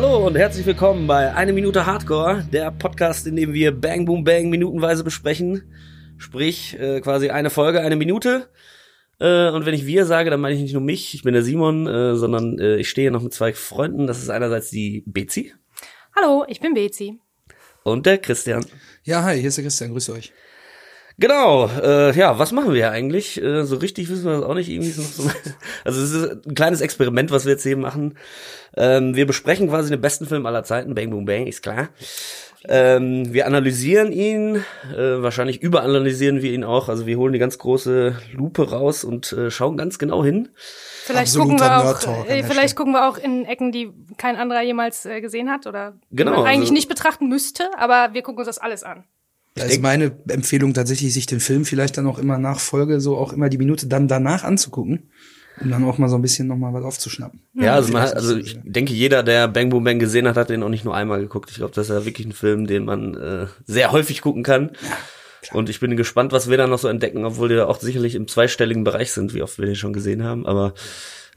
Hallo und herzlich willkommen bei Eine Minute Hardcore, der Podcast, in dem wir Bang Boom Bang minutenweise besprechen. Sprich, äh, quasi eine Folge, eine Minute. Äh, und wenn ich wir sage, dann meine ich nicht nur mich, ich bin der Simon, äh, sondern äh, ich stehe noch mit zwei Freunden. Das ist einerseits die Bezi Hallo, ich bin Bezi. und der Christian. Ja, hi, hier ist der Christian, grüße euch. Genau, äh, ja, was machen wir hier eigentlich? Äh, so richtig wissen wir das auch nicht. Irgendwie ist noch so, also es ist ein kleines Experiment, was wir jetzt hier machen. Ähm, wir besprechen quasi den besten Film aller Zeiten, Bang Boom Bang, ist klar. Ähm, wir analysieren ihn, äh, wahrscheinlich überanalysieren wir ihn auch. Also wir holen die ganz große Lupe raus und äh, schauen ganz genau hin. Vielleicht Absoluter gucken wir auch, äh, vielleicht gucken wir auch in Ecken, die kein anderer jemals äh, gesehen hat oder die Genau, man eigentlich also- nicht betrachten müsste, aber wir gucken uns das alles an. Da ist meine Empfehlung tatsächlich, sich den Film vielleicht dann auch immer nach Folge, so auch immer die Minute dann danach anzugucken, um dann auch mal so ein bisschen nochmal was aufzuschnappen. Ja, also, man hat, also ich denke, jeder, der Bang Boom Bang gesehen hat, hat den auch nicht nur einmal geguckt. Ich glaube, das ist ja wirklich ein Film, den man äh, sehr häufig gucken kann. Und ich bin gespannt, was wir da noch so entdecken, obwohl die da auch sicherlich im zweistelligen Bereich sind, wie oft wir den schon gesehen haben. Aber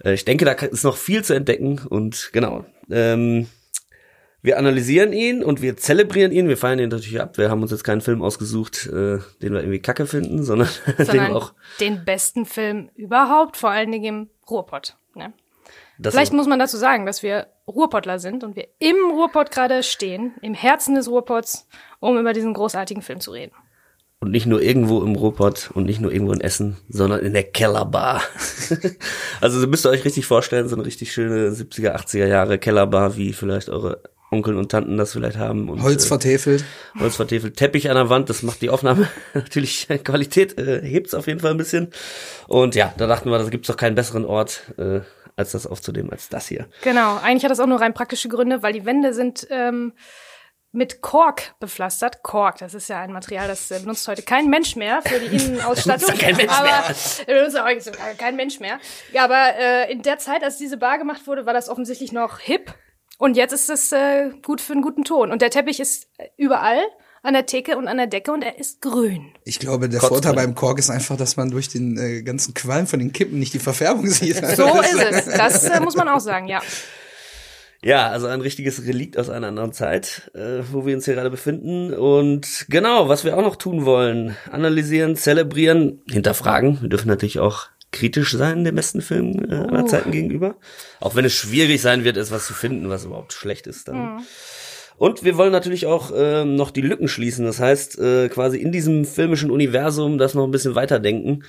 äh, ich denke, da ist noch viel zu entdecken. Und genau, ähm, wir analysieren ihn und wir zelebrieren ihn. Wir feiern ihn natürlich ab. Wir haben uns jetzt keinen Film ausgesucht, äh, den wir irgendwie kacke finden, sondern, den Sondern auch. den besten Film überhaupt, vor allen Dingen im Ruhrpott. Ne? Das Vielleicht muss man dazu sagen, dass wir Ruhrpottler sind und wir im Ruhrpott gerade stehen, im Herzen des Ruhrpotts, um über diesen großartigen Film zu reden. Und nicht nur irgendwo im Ruhrpott und nicht nur irgendwo in Essen, sondern in der Kellerbar. also so müsst ihr euch richtig vorstellen, so eine richtig schöne 70er, 80er Jahre Kellerbar, wie vielleicht eure Onkel und Tanten das vielleicht haben. Und, Holz vertäfelt. Äh, Holz vertäfelt, Teppich an der Wand, das macht die Aufnahme natürlich, Qualität äh, hebt's auf jeden Fall ein bisschen. Und ja, da dachten wir, da gibt's doch keinen besseren Ort, äh, als das aufzunehmen, als das hier. Genau, eigentlich hat das auch nur rein praktische Gründe, weil die Wände sind ähm, mit Kork bepflastert. Kork, das ist ja ein Material, das äh, benutzt heute kein Mensch mehr für die Innenausstattung. Benutzt kein Mensch aber, mehr. äh, benutzt auch kein Mensch mehr. Ja, aber äh, in der Zeit, als diese Bar gemacht wurde, war das offensichtlich noch hip. Und jetzt ist es äh, gut für einen guten Ton. Und der Teppich ist überall an der Theke und an der Decke und er ist grün. Ich glaube, der Kotzt Vorteil drin. beim Kork ist einfach, dass man durch den äh, ganzen Qualm von den Kippen nicht die Verfärbung sieht. So ist es. Das äh, muss man auch sagen, ja. Ja, also ein richtiges Relikt aus einer anderen Zeit, äh, wo wir uns hier gerade befinden. Und genau, was wir auch noch tun wollen, analysieren, zelebrieren, hinterfragen. Wir dürfen natürlich auch kritisch sein dem besten Film äh, aller Uh. Zeiten gegenüber. Auch wenn es schwierig sein wird, es was zu finden, was überhaupt schlecht ist dann. Und wir wollen natürlich auch ähm, noch die Lücken schließen. Das heißt, äh, quasi in diesem filmischen Universum das noch ein bisschen weiterdenken.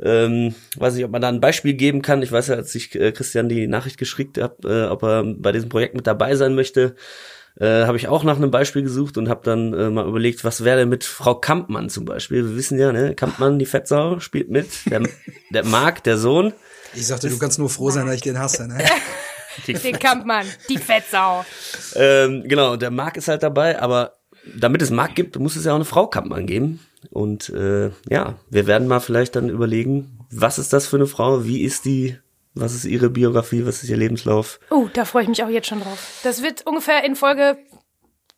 Ähm, weiß nicht, ob man da ein Beispiel geben kann. Ich weiß ja, als ich äh, Christian die Nachricht geschickt habe, äh, ob er bei diesem Projekt mit dabei sein möchte, äh, habe ich auch nach einem Beispiel gesucht und habe dann äh, mal überlegt, was wäre denn mit Frau Kampmann zum Beispiel. Wir wissen ja, ne, Kampmann, die Fettsau, spielt mit. Der, der Marc, der Sohn. Ich sagte, du kannst nur froh sein, dass ich den hasse. Ne? Den Kampmann, die Fettsau. Ähm, genau, und der Marc ist halt dabei, aber damit es Marc gibt, muss es ja auch eine Frau Kampmann geben. Und äh, ja, wir werden mal vielleicht dann überlegen, was ist das für eine Frau, wie ist die, was ist ihre Biografie, was ist ihr Lebenslauf. Oh, da freue ich mich auch jetzt schon drauf. Das wird ungefähr in Folge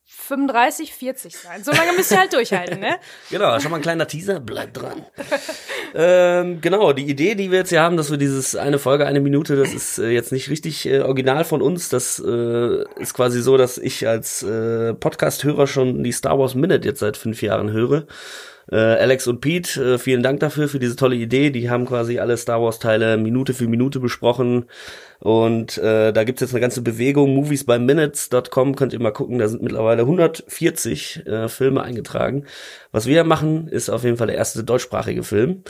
35, 40 sein. So lange müsst ihr halt durchhalten, ne? Genau, schon mal ein kleiner Teaser, bleibt dran. ähm, genau, die Idee, die wir jetzt hier haben, dass wir dieses eine Folge, eine Minute, das ist äh, jetzt nicht richtig äh, original von uns. Das äh, ist quasi so, dass ich als äh, Podcast-Hörer schon die Star Wars Minute jetzt seit fünf Jahren höre. Äh, Alex und Pete, äh, vielen Dank dafür, für diese tolle Idee. Die haben quasi alle Star Wars-Teile Minute für Minute besprochen. Und äh, da gibt's jetzt eine ganze Bewegung, moviesbyminutes.com, könnt ihr mal gucken, da sind mittlerweile 140 äh, Filme eingetragen. Was wir machen, ist auf jeden Fall der erste deutschsprachige Film.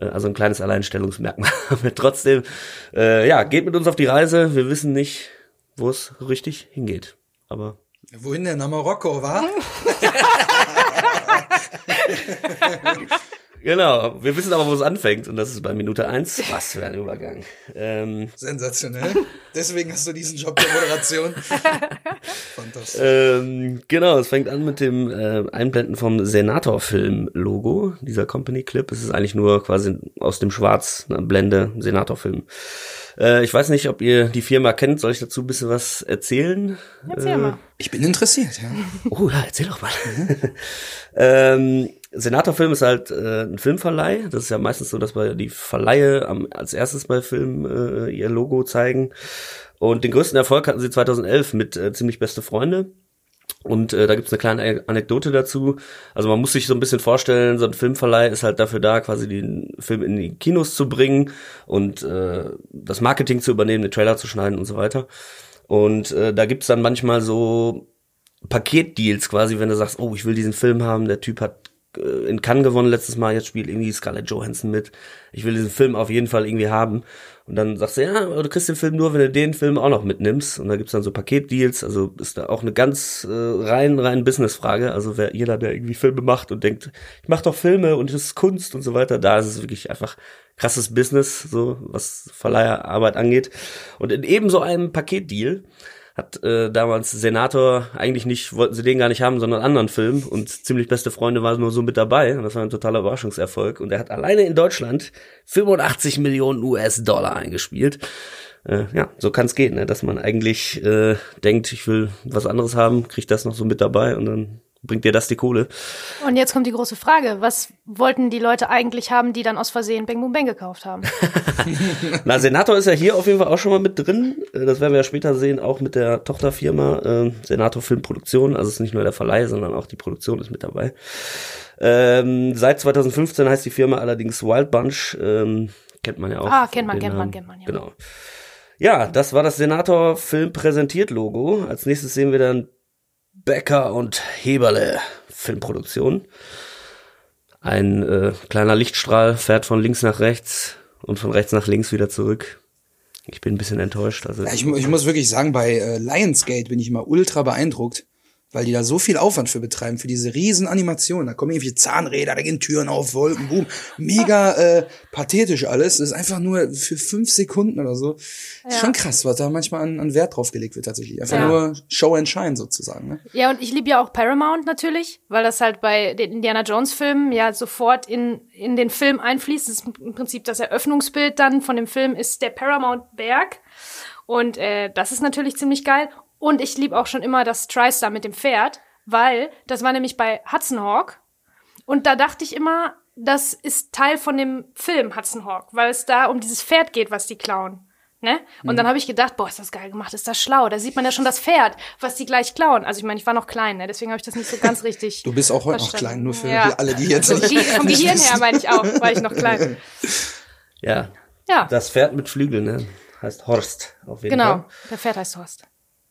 Äh, also ein kleines Alleinstellungsmerkmal. Aber trotzdem, äh, ja, geht mit uns auf die Reise. Wir wissen nicht, wo es richtig hingeht. Aber Wohin denn? Nach Marokko, wa? genau, wir wissen aber, wo es anfängt. Und das ist bei Minute eins. Was für ein Übergang. Ähm, Sensationell. Deswegen hast du diesen Job der Moderation. Fantastisch. Ähm, genau, es fängt an mit dem äh, Einblenden vom Senator-Film-Logo, dieser Company-Clip. Es ist eigentlich nur quasi aus dem Schwarz eine Blende Senator-Film. Äh, ich weiß nicht, ob ihr die Firma kennt. Soll ich dazu ein bisschen was erzählen? Erzähl Äh, mal. Ich bin interessiert, ja. Oh ja, erzähl doch mal. ähm, Senator-Film ist halt äh, ein Filmverleih. Das ist ja meistens so, dass bei die Verleihe am, als erstes bei Filmen äh, ihr Logo zeigen. Und den größten Erfolg hatten sie 2011 mit äh, Ziemlich Beste Freunde. Und äh, da gibt's eine kleine Anekdote dazu. Also man muss sich so ein bisschen vorstellen, so ein Filmverleih ist halt dafür da, quasi den Film in die Kinos zu bringen und äh, das Marketing zu übernehmen, den Trailer zu schneiden und so weiter. Und äh, da gibt's dann manchmal so Paketdeals quasi, wenn du sagst, oh, ich will diesen Film haben, der Typ hat in Cannes gewonnen letztes Mal, jetzt spielt irgendwie Scarlett Johansson mit. Ich will diesen Film auf jeden Fall irgendwie haben. Und dann sagst du, ja, du kriegst den Film nur, wenn du den Film auch noch mitnimmst. Und da gibt's dann so Paketdeals. Also ist da auch eine ganz äh, rein, rein Businessfrage. Also wer jeder, der irgendwie Filme macht und denkt, ich mach doch Filme und das ist Kunst und so weiter, da ist es wirklich einfach krasses Business, so was Verleiherarbeit angeht. Und in eben so einem Paketdeal hat äh, damals Senator eigentlich nicht, wollten sie den gar nicht haben, sondern anderen Film und ziemlich beste Freunde waren nur so mit dabei und das war ein totaler Überraschungserfolg und er hat alleine in Deutschland 85 Millionen US-Dollar eingespielt. Äh, ja, so kann es gehen, ne? dass man eigentlich äh, denkt, ich will was anderes haben, kriegt das noch so mit dabei und dann bringt dir das die Kohle. Und jetzt kommt die große Frage, was wollten die Leute eigentlich haben, die dann aus Versehen Bang Boom Bang gekauft haben? Na, Senator ist ja hier auf jeden Fall auch schon mal mit drin. Äh, das werden wir ja später sehen, auch mit der Tochterfirma äh, Senator Filmproduktion. Also es ist nicht nur der Verleih, sondern auch die Produktion ist mit dabei. Ähm, seit 2015 heißt die Firma allerdings Wild Bunch. Ähm, kennt man ja auch. Ah, kennt man, kennt man, kennt man, ja. Genau. Ja, das war das Senator Film präsentiert Logo. Als nächstes sehen wir dann Becker und Heberle Filmproduktion. Ein äh, kleiner Lichtstrahl fährt von links nach rechts und von rechts nach links wieder zurück. Ich bin ein bisschen enttäuscht. Also ja, ich, ich, muss wirklich sagen, bei äh, Lionsgate bin ich immer ultra beeindruckt weil die da so viel Aufwand für betreiben, für diese riesen Animationen. Da kommen irgendwie Zahnräder, da gehen Türen auf, Wolken, boom. Mega äh, pathetisch alles. Das ist einfach nur für fünf Sekunden oder so. Ja. Ist schon krass, was da manchmal an, an Wert drauf gelegt wird tatsächlich. Einfach ja. nur Show and Shine sozusagen. Ne? Ja, und ich liebe ja auch Paramount natürlich, weil das halt bei den Indiana Jones Filmen ja sofort in, in den Film einfließt. Das ist im Prinzip das Eröffnungsbild dann von dem Film ist der Paramount Berg. Und äh, das ist natürlich ziemlich geil. Und ich liebe auch schon immer das TriStar mit dem Pferd, weil das war nämlich bei Hudson Hawk. Und da dachte ich immer, das ist Teil von dem Film Hudson Hawk, weil es da um dieses Pferd geht, was die klauen. Ne? Und mhm. dann habe ich gedacht, boah, ist das geil gemacht, ist das schlau. Da sieht man ja schon das Pferd, was die gleich klauen. Also ich meine, ich war noch klein, ne? deswegen habe ich das nicht so ganz richtig. Du bist auch heute noch klein, nur für ja. alle, die jetzt also, nicht. Vom Gehirn her meine ich auch, weil ich noch klein bin. Ja. Ja. Das Pferd mit Flügeln, ne? Heißt Horst auf jeden genau. Fall. Genau, der Pferd heißt Horst.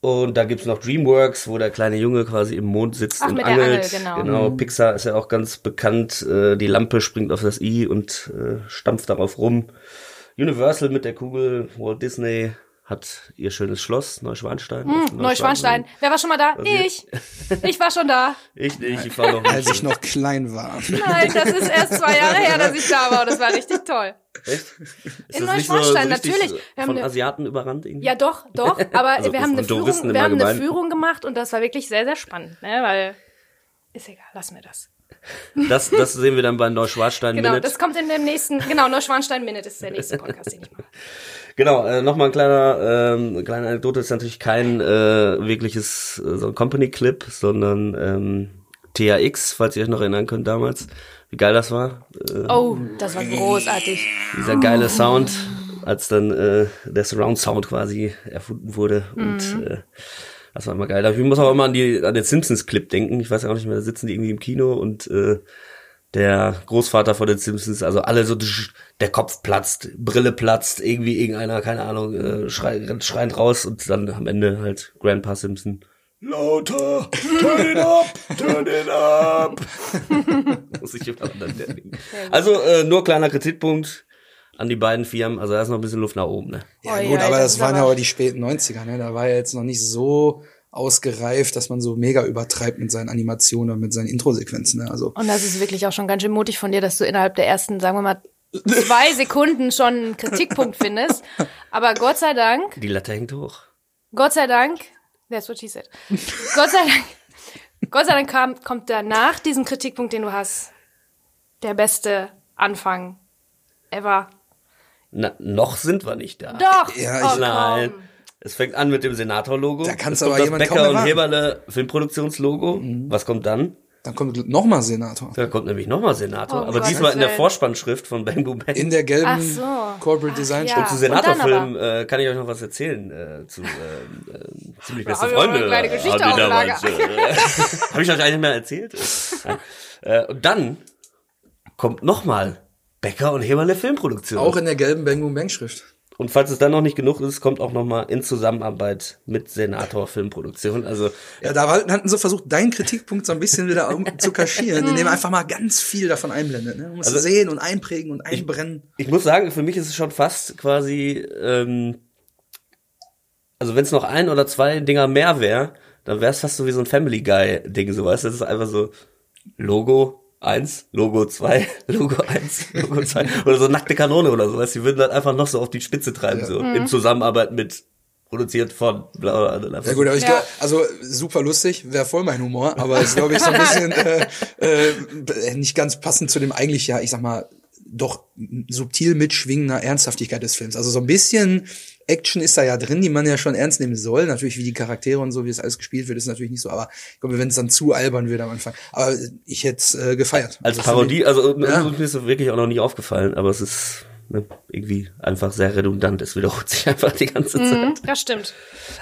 Und da gibt's noch DreamWorks, wo der kleine Junge quasi im Mond sitzt Ach, und mit angelt. Der Angel, genau. genau. Mhm. Pixar ist ja auch ganz bekannt. Äh, die Lampe springt auf das I und äh, stampft darauf rum. Universal mit der Kugel, Walt Disney hat ihr schönes Schloss, Neuschwanstein. Mm, Neuschwanstein. Wer war schon mal da? Ich. Ich war schon da. ich nicht, ich war noch. Als ich noch klein war. Nein, das ist erst zwei Jahre her, dass ich da war und das war richtig toll. Echt? Ist In so, so Neuschwanstein, richtig natürlich. Wir haben von eine- Asiaten überrannt irgendwie? Ja, doch, doch. Aber Also wir haben eine Touristen Führung, wir haben eine. Führung gemacht und das war wirklich sehr, sehr spannend, ne? Weil ist egal, lassen wir das. Das, das sehen wir dann bei Neuschwanstein Genau, Minute. das kommt in dem nächsten. Genau, Neuschwanstein Minute ist der nächste Podcast, den ich mache. Genau, äh, nochmal ein kleiner, ähm, kleine Anekdote, ist natürlich kein äh, wirkliches äh, so ein Company-Clip, sondern ähm, THX, falls ihr euch noch erinnern könnt damals, wie geil das war. Äh, Oh, das war großartig. Dieser geile Sound, als dann äh, der Surround-Sound quasi erfunden wurde und Mhm. äh, das war immer geil. Ich muss auch immer an, die, an den Simpsons-Clip denken. Ich weiß ja auch nicht mehr, da sitzen die irgendwie im Kino und äh, der Großvater von den Simpsons, also alle so, der Kopf platzt, Brille platzt, irgendwie irgendeiner, keine Ahnung, äh, schreit, schreiend raus und dann am Ende halt Grandpa Simpson. Lauter, turn it up, turn it up. Muss ich immer dann denken. Also äh, nur kleiner Kritikpunkt an die beiden Firmen. Also da ist noch ein bisschen Luft nach oben. Ne? Ja, Oh gut, ja, aber das das waren ja aber- aber die späten 90er, ne? Da war ja jetzt noch nicht so ausgereift, dass man so mega übertreibt mit seinen Animationen und mit seinen Introsequenzen, ne? Also, Und das ist wirklich auch schon ganz schön mutig von dir, dass du innerhalb der ersten, sagen wir mal, zwei Sekunden schon einen Kritikpunkt findest. Aber Gott sei Dank, Die Latte hängt hoch. Gott sei Dank, that's what she said. Gott sei Dank, Gott sei Dank kam, kommt danach diesem Kritikpunkt, den du hast, der beste Anfang ever. Na, noch sind wir nicht da. Doch! Ja, oh, ich- Nein. komm. Es fängt an mit dem Senator-Logo. Da kannst aber kommt jemand das kaum Becker und erwarten. Heberle Filmproduktionslogo. Was kommt dann? Dann kommt nochmal Senator. Da kommt nämlich nochmal Senator, Oh aber Gott, diesmal in der. Vorspannschrift von Bang Boom Bang. In der gelben so. Corporate Ach, Design ja. Schrift. Zu Und dann Senatorfilm äh, kann ich euch noch was erzählen. Äh, zu äh, äh, ziemlich beste Freunde. eine kleine Geschichte damals, äh, Habe ich euch eigentlich mehr erzählt? Äh, und dann kommt nochmal Becker und Heberle Filmproduktion. Auch in der gelben Bang Boom Bang Schrift. Und falls es dann noch nicht genug ist, kommt auch nochmal in Zusammenarbeit mit Senator Filmproduktion. Also Ja, da war- hatten sie versucht, deinen Kritikpunkt so ein bisschen wieder zu kaschieren, indem er einfach mal ganz viel davon einblendet. Ne? Man muss Also- sehen und einprägen und einbrennen. ich muss sagen, für mich ist es schon fast quasi, ähm, also wenn es noch ein oder zwei Dinger mehr wäre, dann wäre es fast so wie so ein Family Guy Ding, so weißt du, das ist einfach so Logo 1, Logo 2, Logo 1, Logo 2 oder so nackte Kanone oder so, weißt du, die würden dann einfach noch so auf die Spitze treiben, so in Zusammenarbeit mit produziert von bla bla bla. Ja gut, aber ich Ja. glaub, also super lustig, wäre voll mein Humor, aber ist glaube ich so ein bisschen äh, äh, nicht ganz passend zu dem eigentlich ja, ich sag mal, doch subtil mitschwingender Ernsthaftigkeit des Films. Also so ein bisschen Action ist da ja drin, die man ja schon ernst nehmen soll. Natürlich, wie die Charaktere und so, wie es alles gespielt wird, ist natürlich nicht so. Aber ich glaube, wenn es dann zu albern wird am Anfang. Aber ich hätte es äh, gefeiert. Als Also Parodie, also Ja. mir ist es wirklich auch noch nie aufgefallen, aber es ist ne, irgendwie einfach sehr redundant, es wiederholt sich einfach die ganze Zeit. Mhm, das stimmt.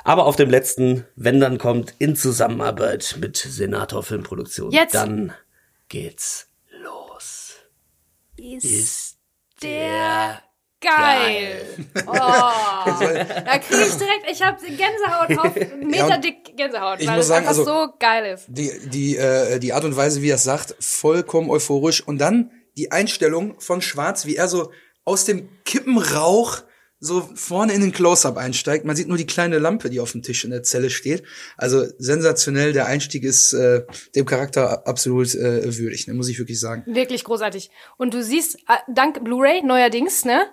Aber auf dem letzten, wenn dann kommt, in Zusammenarbeit mit Senator Filmproduktion, Jetzt. dann geht's los. Ist der geil. Oh, da kriege ich direkt, ich habe Gänsehaut auf Meter dick Gänsehaut, ich weil muss es sagen, einfach also- so geil ist. die, die, äh, die Art und Weise, wie er es sagt, vollkommen euphorisch. Und dann die Einstellung von Schwarz, wie er so aus dem Kippenrauch so vorne in den Close-Up einsteigt. Man sieht nur die kleine Lampe, die auf dem Tisch in der Zelle steht. Also sensationell, der Einstieg ist äh, dem Charakter absolut äh, würdig, ne, muss ich wirklich sagen. Wirklich großartig. Und du siehst, äh, dank Blu-ray neuerdings, ne?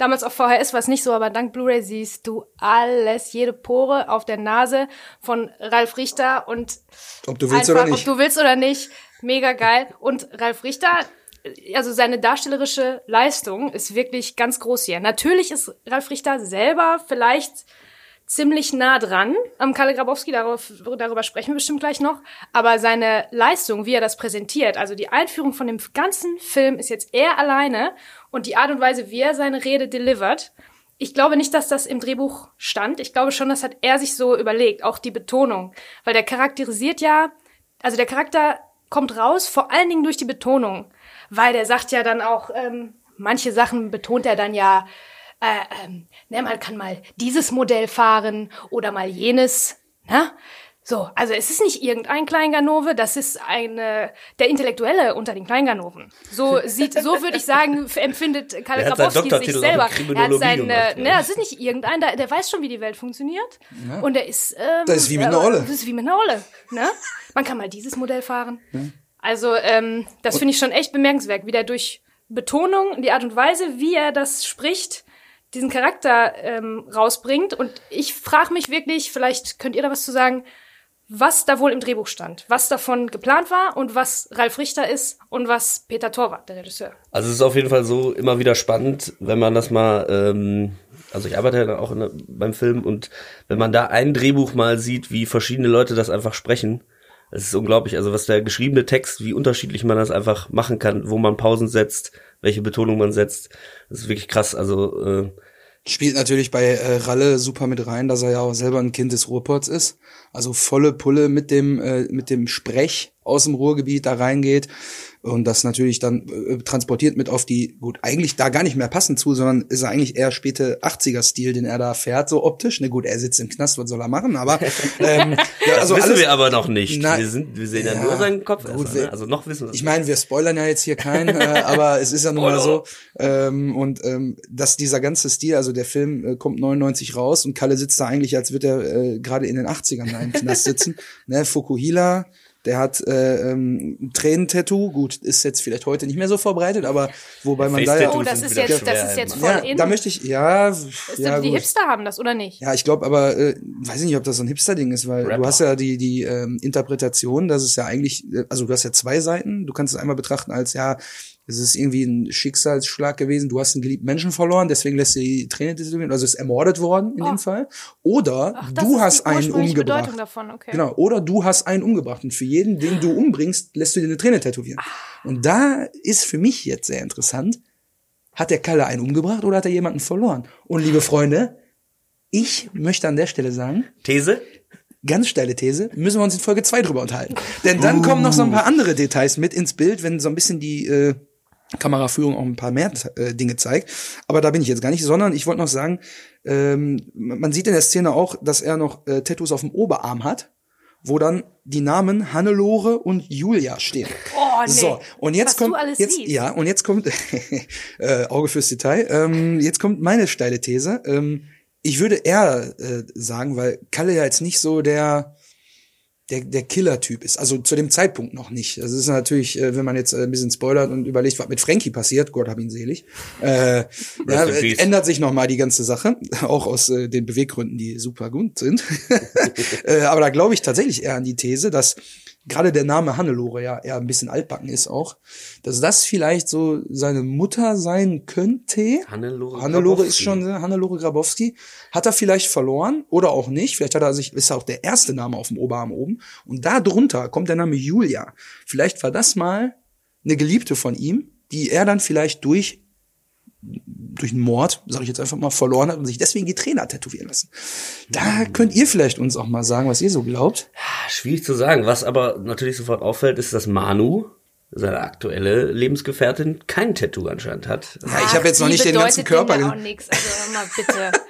Damals auf VHS war es nicht so, aber dank Blu-ray siehst du alles, jede Pore auf der Nase von Ralf Richter und Ob du willst einfach, oder nicht. ob du willst oder nicht, mega geil. Und Ralf Richter, also seine darstellerische Leistung ist wirklich ganz groß hier. Natürlich ist Ralf Richter selber vielleicht ziemlich nah dran am Kalle Grabowski, darauf, darüber sprechen wir bestimmt gleich noch. Aber seine Leistung, wie er das präsentiert, also die Einführung von dem ganzen Film ist jetzt er alleine und die Art und Weise, wie er seine Rede delivert, ich glaube nicht, dass das im Drehbuch stand. Ich glaube schon, das hat er sich so überlegt, auch die Betonung. Weil der charakterisiert ja, also der Charakter kommt raus, vor allen Dingen durch die Betonung. Weil der sagt ja dann auch, ähm, manche Sachen betont er dann ja, äh, ähm, ne, man kann mal dieses Modell fahren oder mal jenes, ne? So, also es ist nicht irgendein Kleinganove, das ist eine, der Intellektuelle unter den Kleinganoven. So sieht, so würde ich sagen, empfindet seinen Grabowski sich selber. Er hat seine, gemacht, ja. ne, das ist nicht irgendein, der, der weiß schon, wie die Welt funktioniert. Und der ist, ähm, Das ist wie mit äh, einer Olle. Das ist wie mit einer Olle, ne? Man kann mal dieses Modell fahren. Also, ähm, das finde ich schon echt bemerkenswert, wie der durch Betonung, die Art und Weise, wie er das spricht, diesen Charakter ähm, rausbringt. Und ich frage mich wirklich, vielleicht könnt ihr da was zu sagen, was da wohl im Drehbuch stand, was davon geplant war und was Ralf Richter ist und was Peter Torwart, der Regisseur. Also es ist auf jeden Fall so immer wieder spannend, wenn man das mal, ähm, also ich arbeite ja auch in, der- beim Film und wenn man da ein Drehbuch mal sieht, wie verschiedene Leute das einfach sprechen, es ist unglaublich. Also was der geschriebene Text, wie unterschiedlich man das einfach machen kann, wo man Pausen setzt, welche Betonung man setzt, das ist wirklich krass. Also äh, Spielt natürlich bei äh, Ralle super mit rein, dass er ja auch selber ein Kind des Ruhrpots ist. Also volle Pulle mit dem, äh, mit dem Sprech aus dem Ruhrgebiet da reingeht und das natürlich dann äh, transportiert mit auf die, gut, eigentlich da gar nicht mehr passend zu, sondern ist eigentlich eher späte 80er-Stil, den er da fährt, so optisch. Ne, gut, er sitzt im Knast, was soll er machen, aber ähm, ja, also wissen alles, wir aber noch nicht. Na- wir, sind, wir sehen ja, Ja, nur seinen Kopf. gut, erstmal, ne? Also noch wissen wir Ich meine, wir spoilern ja jetzt hier keinen, äh, aber es ist ja nun mal so. Ähm, und ähm, dass dieser ganze Stil, also der Film äh, kommt 99 raus und Kalle sitzt da eigentlich, als würde er äh, gerade in den 80ern da im Knast sitzen. ne, Fukuhila, der hat äh, ähm, ein Tränentattoo, gut, ist jetzt vielleicht heute nicht mehr so verbreitet, aber wobei man da ja... Face-Tattoos Oh, das ist jetzt, das ist jetzt voll Ja, in. da möchte ich, ja, Ist ja, die gut. Hipster haben das, oder nicht? Ja, ich glaube aber, äh, weiß ich nicht, ob das so ein Hipster-Ding ist, weil Rapper. du hast ja die, die ähm, Interpretation, dass es ja eigentlich, äh, also du hast ja zwei Seiten, du kannst es einmal betrachten als, ja, es ist irgendwie ein Schicksalsschlag gewesen, du hast einen geliebten Menschen verloren, deswegen lässt du die Träne tätowieren, also ist ermordet worden in dem Fall. Oder Oh. Ach, das du ist hast die einen umgebracht. Bedeutung davon, okay. Genau, oder du hast einen umgebracht und für jeden, den du umbringst, lässt du dir eine Träne tätowieren. Ah. Und da ist für mich jetzt sehr interessant, hat der Kalle einen umgebracht oder hat er jemanden verloren? Und liebe Freunde, ich möchte an der Stelle sagen, These? ganz steile These, müssen wir uns in Folge 2 drüber unterhalten. Denn dann kommen noch so ein paar andere Details mit ins Bild, wenn so ein bisschen die äh, Kameraführung auch ein paar mehr äh, Dinge zeigt. Aber da bin ich jetzt gar nicht, sondern ich wollte noch sagen, ähm, man sieht in der Szene auch, dass er noch äh, Tattoos auf dem Oberarm hat, wo dann die Namen Hannelore und Julia stehen. Oh, nee. So, und jetzt Was kommt du alles jetzt siehst. ja, und jetzt kommt äh, Auge fürs Detail. Ähm, jetzt kommt meine steile These. Ähm, ich würde eher äh, sagen, weil Kalle ja jetzt nicht so der der, der Killer-Typ ist. Also zu dem Zeitpunkt noch nicht. Das ist natürlich, äh, wenn man jetzt äh, ein bisschen spoilert und überlegt, was mit Frankie passiert, Gott hab ihn selig, äh, ja, äh, ändert sich noch mal die ganze Sache, auch aus äh, den Beweggründen, die super gut sind. äh, aber da glaube ich tatsächlich eher an die These, dass gerade der Name Hannelore ja eher ein bisschen altbacken ist auch, dass das vielleicht so seine Mutter sein könnte. Hannelore Hannelore ist Grabowski. schon äh, Hannelore Grabowski. Hat er vielleicht verloren oder auch nicht. Vielleicht hat er sich, ist auch der erste Name auf dem Oberarm oben. Und da drunter kommt der Name Julia. Vielleicht war das mal eine Geliebte von ihm, die er dann vielleicht durch durch einen Mord, sage ich jetzt einfach mal, verloren hat und sich deswegen die Trainer tätowieren lassen. Da könnt ihr vielleicht uns auch mal sagen, was ihr so glaubt. Ah, Schwierig zu sagen. Was aber natürlich sofort auffällt, ist, dass Manu, seine aktuelle Lebensgefährtin, kein Tattoo anscheinend hat. Ja, ich habe jetzt noch nicht den ganzen Körper gesehen. auch nix. Also mal bitte.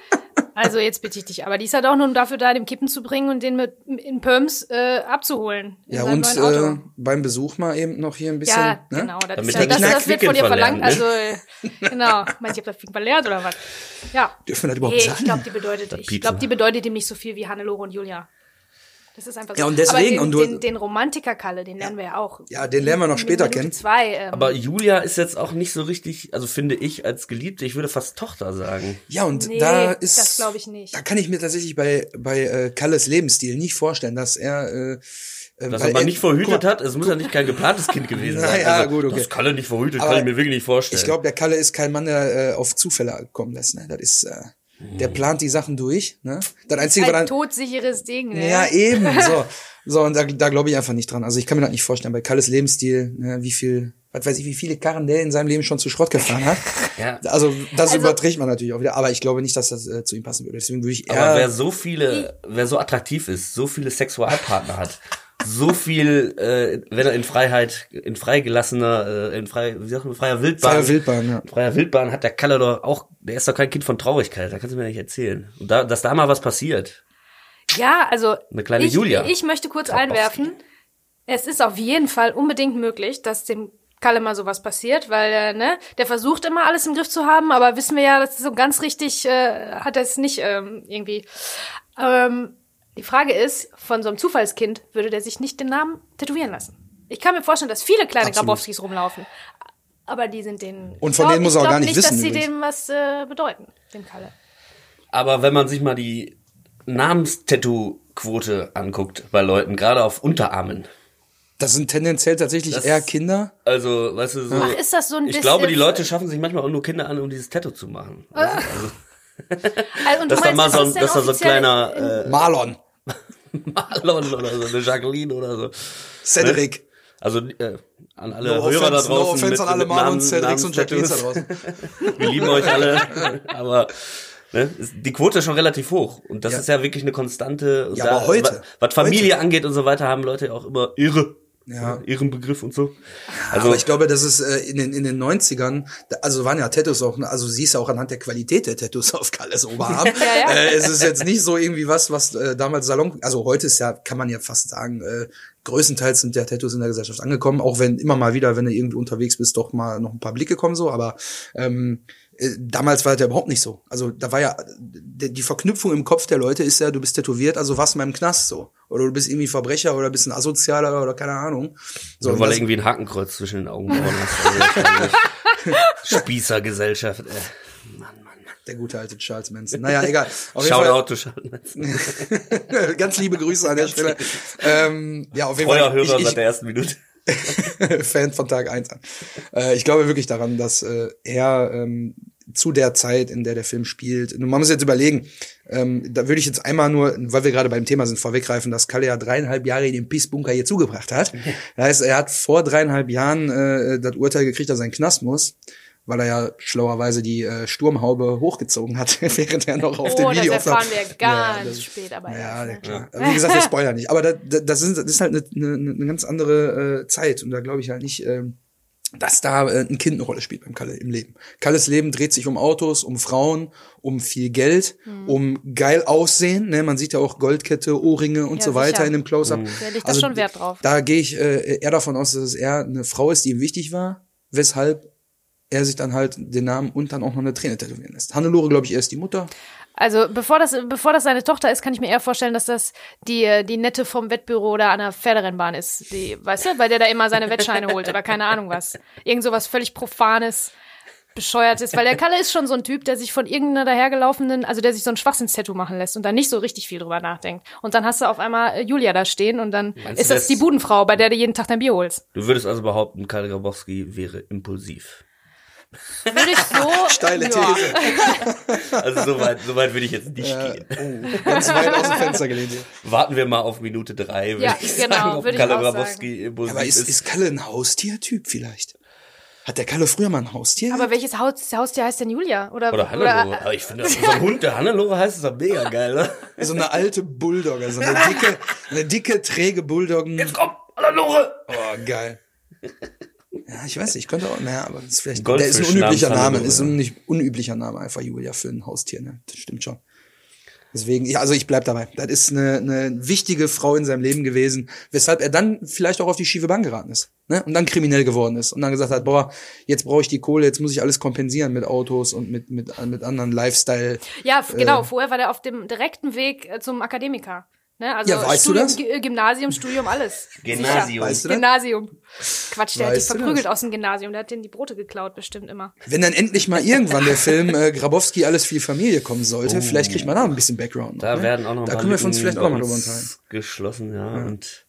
Also jetzt bitte ich dich. Aber die ist halt auch nur dafür da, den Kippen zu bringen und den mit in Perms äh, abzuholen. in Ja, und äh, beim Besuch mal eben noch hier ein bisschen. Ja, ne? genau. Das, Damit ist ja, das, nicht das wird von dir verlangt. verlernt, Also, äh, genau. Meinst du, ich habe das Fliegen verlernt oder was? Ja. Dürfen wir das überhaupt Nee, sagen? ich glaube, die bedeutet, ich glaube, die bedeutet ihm nicht so viel wie Hannelore und Julia. Das ist einfach so. Ja, und deswegen, Aber den, und du- den, den Romantiker-Kalle, den lernen wir ja auch. Ja, den lernen wir noch In später kennen. Zwei, ähm, Aber Julia ist jetzt auch nicht so richtig, also finde ich als Geliebte, ich würde fast Tochter sagen. Ja, und Nee, da ist. das glaub ich nicht. Da kann ich mir tatsächlich bei, bei äh, Kalles Lebensstil nicht vorstellen, dass er. Äh, äh, Dass weil er mal nicht guck verhütet mal, hat, es muss ja nicht kein geplantes Kind gewesen sein. Na ja, also, gut, okay. Das Kalle nicht verhütet, Aber kann ich mir wirklich nicht vorstellen. Ich glaube, der Kalle ist kein Mann, der äh, auf Zufälle kommen lässt. Ne? Das ist, äh, der plant die Sachen durch. Ne? Das Einzige, was ein dann. todsicheres Ding, ne? Ja, eben. So, so und da, da glaube ich einfach nicht dran. Also ich kann mir das nicht vorstellen. Bei Kalles Lebensstil, ne, wie viel, was weiß ich, wie viele Karren der in seinem Leben schon zu Schrott gefahren hat. Ja. Also das Also- überträgt man natürlich auch wieder. Aber ich glaube nicht, dass das äh, zu ihm passen würde. Deswegen würde ich eher. Aber wer so viele, wer so attraktiv ist, so viele Sexualpartner hat, so viel, äh, wenn er in Freiheit, in freigelassener, äh, in frei, wie sagt man, freier Wildbahn, Freier Wildbahn, ja. freier Wildbahn hat der Kalle doch auch, der ist doch kein Kind von Traurigkeit, da kannst du mir nicht erzählen. Und da, dass da mal was passiert. Ja, also Eine kleine ich, Julia. ich möchte kurz Grabowski. einwerfen, es ist auf jeden Fall unbedingt möglich, dass dem Kalle mal sowas passiert, weil äh, ne, der versucht immer alles im Griff zu haben, aber wissen wir ja, dass so ganz richtig äh, hat er es nicht ähm, irgendwie. Ähm, die Frage ist, von so einem Zufallskind würde der sich nicht den Namen tätowieren lassen. Ich kann mir vorstellen, dass viele kleine Absolut. Grabowskis rumlaufen, aber die sind denen Und ich von glaub- denen muss ich er auch gar nicht wissen, dass sie übrigens. dem was äh, bedeuten, dem Kalle. Aber wenn man sich mal die Namenstattoo-Quote anguckt bei Leuten, gerade auf Unterarmen, Das sind tendenziell tatsächlich Das- eher Kinder. also, weißt du, so. Ach, ist das so ein Ich bisschen- glaube, die Leute schaffen sich manchmal auch nur Kinder an, um dieses Tattoo zu machen. Also, und du Dass da meinst, mal ist so ein, das da so ein kleiner äh, Marlon, Marlon oder so, eine Jacqueline oder so. Cedric. Also äh, an alle No Hörer da offense, draußen. no offense mit, an alle Marlon, Namen- Cedrics und Jacquelines da draußen. Wir lieben euch alle. aber ne, ist die Quote ist schon relativ hoch. Und das Ja. ist ja wirklich eine konstante. Und Ja, aber heute. Was, was Familie angeht und so weiter, haben Leute auch immer ihre. Ja. Ihren Begriff und so. Also Also ich glaube, dass es äh, in den in den 90ern, da- also waren ja Tattoos auch, also siehst du auch anhand der Qualität der Tattoos auf Kalles Oberarm. ja. Äh, es ist jetzt nicht so irgendwie was, was äh, damals Salon, also heute ist ja, kann man ja fast sagen, äh, größtenteils sind ja Tattoos in der Gesellschaft angekommen, auch wenn immer mal wieder, wenn du irgendwie unterwegs bist, doch mal noch ein paar Blicke kommen so, aber ähm, äh, damals war das ja überhaupt nicht so. Also da war ja die, Verknüpfung im Kopf der Leute ist ja, du bist tätowiert, also warst mal im Knast so. Oder du bist irgendwie Verbrecher oder bist ein Asozialer oder keine Ahnung. So, und weil du irgendwie ein Hakenkreuz zwischen den Augenbrauen hast. Also, Spießergesellschaft. Äh. Mann, Mann, Mann. Der gute alte Charles Manson. Naja, egal. Auf jeden Fall, Shoutout to Charles. ganz liebe Grüße an der Stelle. Ähm, ja, auf jeden Treuer Fall. Hörer ich, seit ich, der ersten Minute. Fan von Tag 1 an. Äh, ich glaube wirklich daran, dass äh, er ähm, zu der Zeit, in der der Film spielt, man muss jetzt überlegen, ähm, da würde ich jetzt einmal nur, weil wir gerade beim Thema sind, vorweggreifen, dass Kalle ja dreieinhalb Jahre in den Peace-Bunker hier zugebracht hat. Das heißt, er hat vor dreieinhalb Jahren äh, das Urteil gekriegt, dass er in Knast muss weil er ja schlauerweise die äh, Sturmhaube hochgezogen hat, während er noch auf oh, dem das Video erfahren wir ganz Ja, das- spät, aber ja, ja. ja, klar. Aber Wie gesagt, wir spoilern nicht. Aber das, das, ist, das ist halt eine, eine, eine ganz andere äh, Zeit. Und da glaube ich halt nicht, ähm, dass da äh, ein Kind eine Rolle spielt beim Kalle im Leben. Kalles Leben dreht sich um Autos, um Frauen, um viel Geld, Hm. um geil aussehen. Ne? Man sieht ja auch Goldkette, Ohrringe und Ja, so weiter sicher. in dem Close-Up. Legt da schon Wert drauf. Da gehe ich äh, eher davon aus, dass es eher eine Frau ist, die ihm wichtig war, weshalb er sich dann halt den Namen und dann auch noch eine Träne tätowieren lässt. Hannelore, glaube ich, er ist die Mutter. Also bevor das, bevor das seine Tochter ist, kann ich mir eher vorstellen, dass das die, die Nette vom Wettbüro oder an der Pferderennbahn ist. Die, weißt du, bei der da immer seine Wettscheine holt oder keine Ahnung was. Irgend sowas völlig Profanes, Bescheuertes. Weil der Kalle ist schon so ein Typ, der sich von irgendeiner dahergelaufenen, also der sich so ein Schwachsinnstattoo machen lässt und dann nicht so richtig viel drüber nachdenkt. Und dann hast du auf einmal äh, Julia da stehen und dann Meinst ist das das- die Budenfrau, bei der du jeden Tag dein Bier holst. Du würdest also behaupten, Karl Grabowski wäre impulsiv. Würde ich so. Steile ja. These. Also so weit, so weit würde ich jetzt nicht gehen. Oh, ganz weit aus dem Fenster gelehnt hier. Warten wir mal auf Minute drei, würde Ja, ich genau, sagen, ob Kalle Grabowski impulsiv Aber ist, ist. ist Kalle ein Haustiertyp vielleicht? Hat der Kalle früher mal ein Haustier? Aber welches Haus, Haustier heißt denn Julia? Oder, Oder Hannelore. Aber ich finde, so ein Hund, der Hannelore heißt, ist doch mega geil, ne? so eine alte Bulldogge, so eine dicke, eine dicke, träge Bulldoggen. Jetzt komm, Hannelore! Oh, geil. Ja, ich weiß nicht, ich könnte auch, naja, aber das ist vielleicht, der ist ein unüblicher Name, ist ein nicht unüblicher Name einfach Julia für ein Haustier, ne? Das stimmt schon. Deswegen, ja, also ich bleib dabei. Das ist eine, eine wichtige Frau in seinem Leben gewesen, weshalb er dann vielleicht auch auf die schiefe Bahn geraten ist, ne? Und dann kriminell geworden ist und dann gesagt hat, boah, jetzt brauche ich die Kohle, jetzt muss ich alles kompensieren mit Autos und mit mit mit anderen Lifestyle. Ja, genau. Vorher war der auf dem direkten Weg äh, zum Akademiker. Ne? Also Ja, weißt du Studium, das? G- äh, Gymnasium, Studium, alles. Gymnasium. Weißt du das? Gymnasium. Quatsch, der hat dich Weißt du verprügelt das? aus dem Gymnasium. Der hat denen die Brote geklaut, bestimmt immer. Wenn dann endlich mal irgendwann der Film äh, Grabowski alles für die Familie kommen sollte, vielleicht kriegt man da ein bisschen Background. noch, Da ne? werden auch noch Da können wir uns vielleicht auch noch mal bei drüber uns unterhalten. Geschlossen, ja. Und,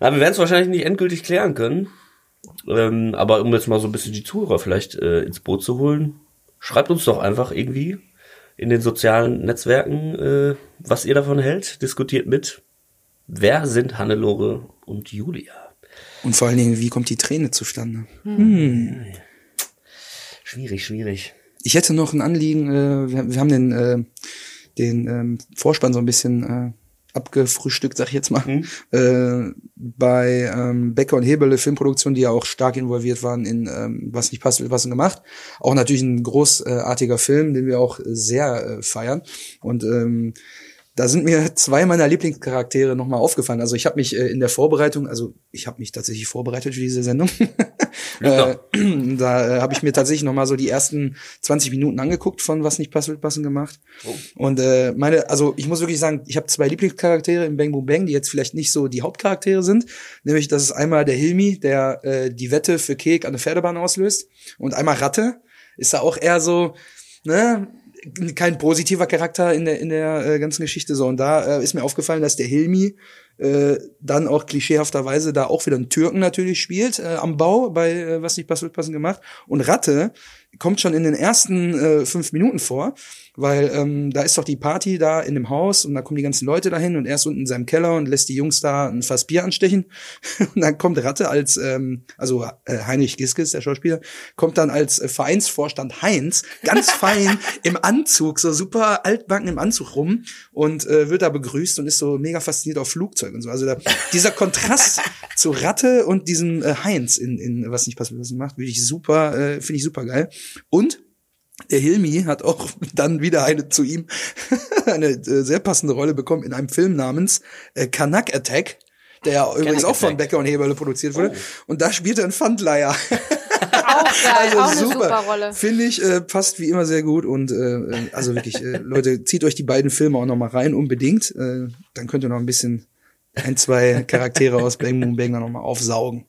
na, wir werden es wahrscheinlich nicht endgültig klären können. Ähm, aber um jetzt mal so ein bisschen die Zuhörer vielleicht äh, ins Boot zu holen, schreibt uns doch einfach irgendwie in den sozialen Netzwerken, äh, was ihr davon hält. Diskutiert mit. Wer sind Hannelore und Julia? Und vor allen Dingen, wie kommt die Träne zustande? Schwierig, schwierig. Ich hätte noch ein Anliegen, äh, wir, wir haben den, äh, den ähm, Vorspann so ein bisschen äh, abgefrühstückt, sag ich jetzt mal. Äh, bei ähm, Becker und Heberle Filmproduktion, die ja auch stark involviert waren in ähm, Was nicht passt, wird was gemacht. Auch natürlich ein großartiger Film, den wir auch sehr äh, feiern. Und ähm, da sind mir zwei meiner Lieblingscharaktere nochmal aufgefallen. Also ich habe mich äh, in der Vorbereitung, also ich habe mich tatsächlich vorbereitet für diese Sendung. äh, da äh, habe ich mir tatsächlich nochmal so die ersten 20 Minuten angeguckt von Was nicht passt, wird passen gemacht. Und äh, meine, also ich muss wirklich sagen, ich habe zwei Lieblingscharaktere im Bang Boom Bang, die jetzt vielleicht nicht so die Hauptcharaktere sind. Nämlich das ist einmal der Hilmi, der äh, die Wette für Kek an der Pferdebahn auslöst. Und einmal Ratte. Ist da auch eher so, ne, kein positiver Charakter in der in der äh, ganzen Geschichte so. Und da äh, ist mir aufgefallen, dass der Hilmi äh, dann auch klischeehafterweise da auch wieder einen Türken natürlich spielt äh, am Bau bei äh, was nicht passend passend gemacht. Und Ratte kommt schon in den ersten äh, fünf Minuten vor, weil ähm, da ist doch die Party da in dem Haus und da kommen die ganzen Leute dahin und er ist unten in seinem Keller und lässt die Jungs da ein Fass Bier anstechen. Und dann kommt Ratte als ähm, also äh, Heinrich Giskes, der Schauspieler, kommt dann als äh, Vereinsvorstand Heinz ganz fein im Anzug, so super altbacken im Anzug rum und äh, wird da begrüßt und ist so mega fasziniert auf Flugzeug und so. Also da, dieser Kontrast zu Ratte und diesem äh, Heinz in, in was nicht passiert, was er macht, finde ich super, äh, finde ich super geil. Und der Hilmi hat auch dann wieder eine zu ihm eine äh, sehr passende Rolle bekommen in einem Film namens äh, Kanak Attack, der ja übrigens auch von. Becker und Heberle produziert wurde. Und da spielt er einen Pfandleier. Auch geil, auch eine super Rolle. Finde ich, äh, passt wie immer sehr gut. Und äh, äh, also wirklich, äh, Leute, zieht euch die beiden Filme auch noch mal rein, unbedingt. Äh, dann könnt ihr noch ein bisschen ein, zwei Charaktere aus Bang Boom Bang noch mal aufsaugen.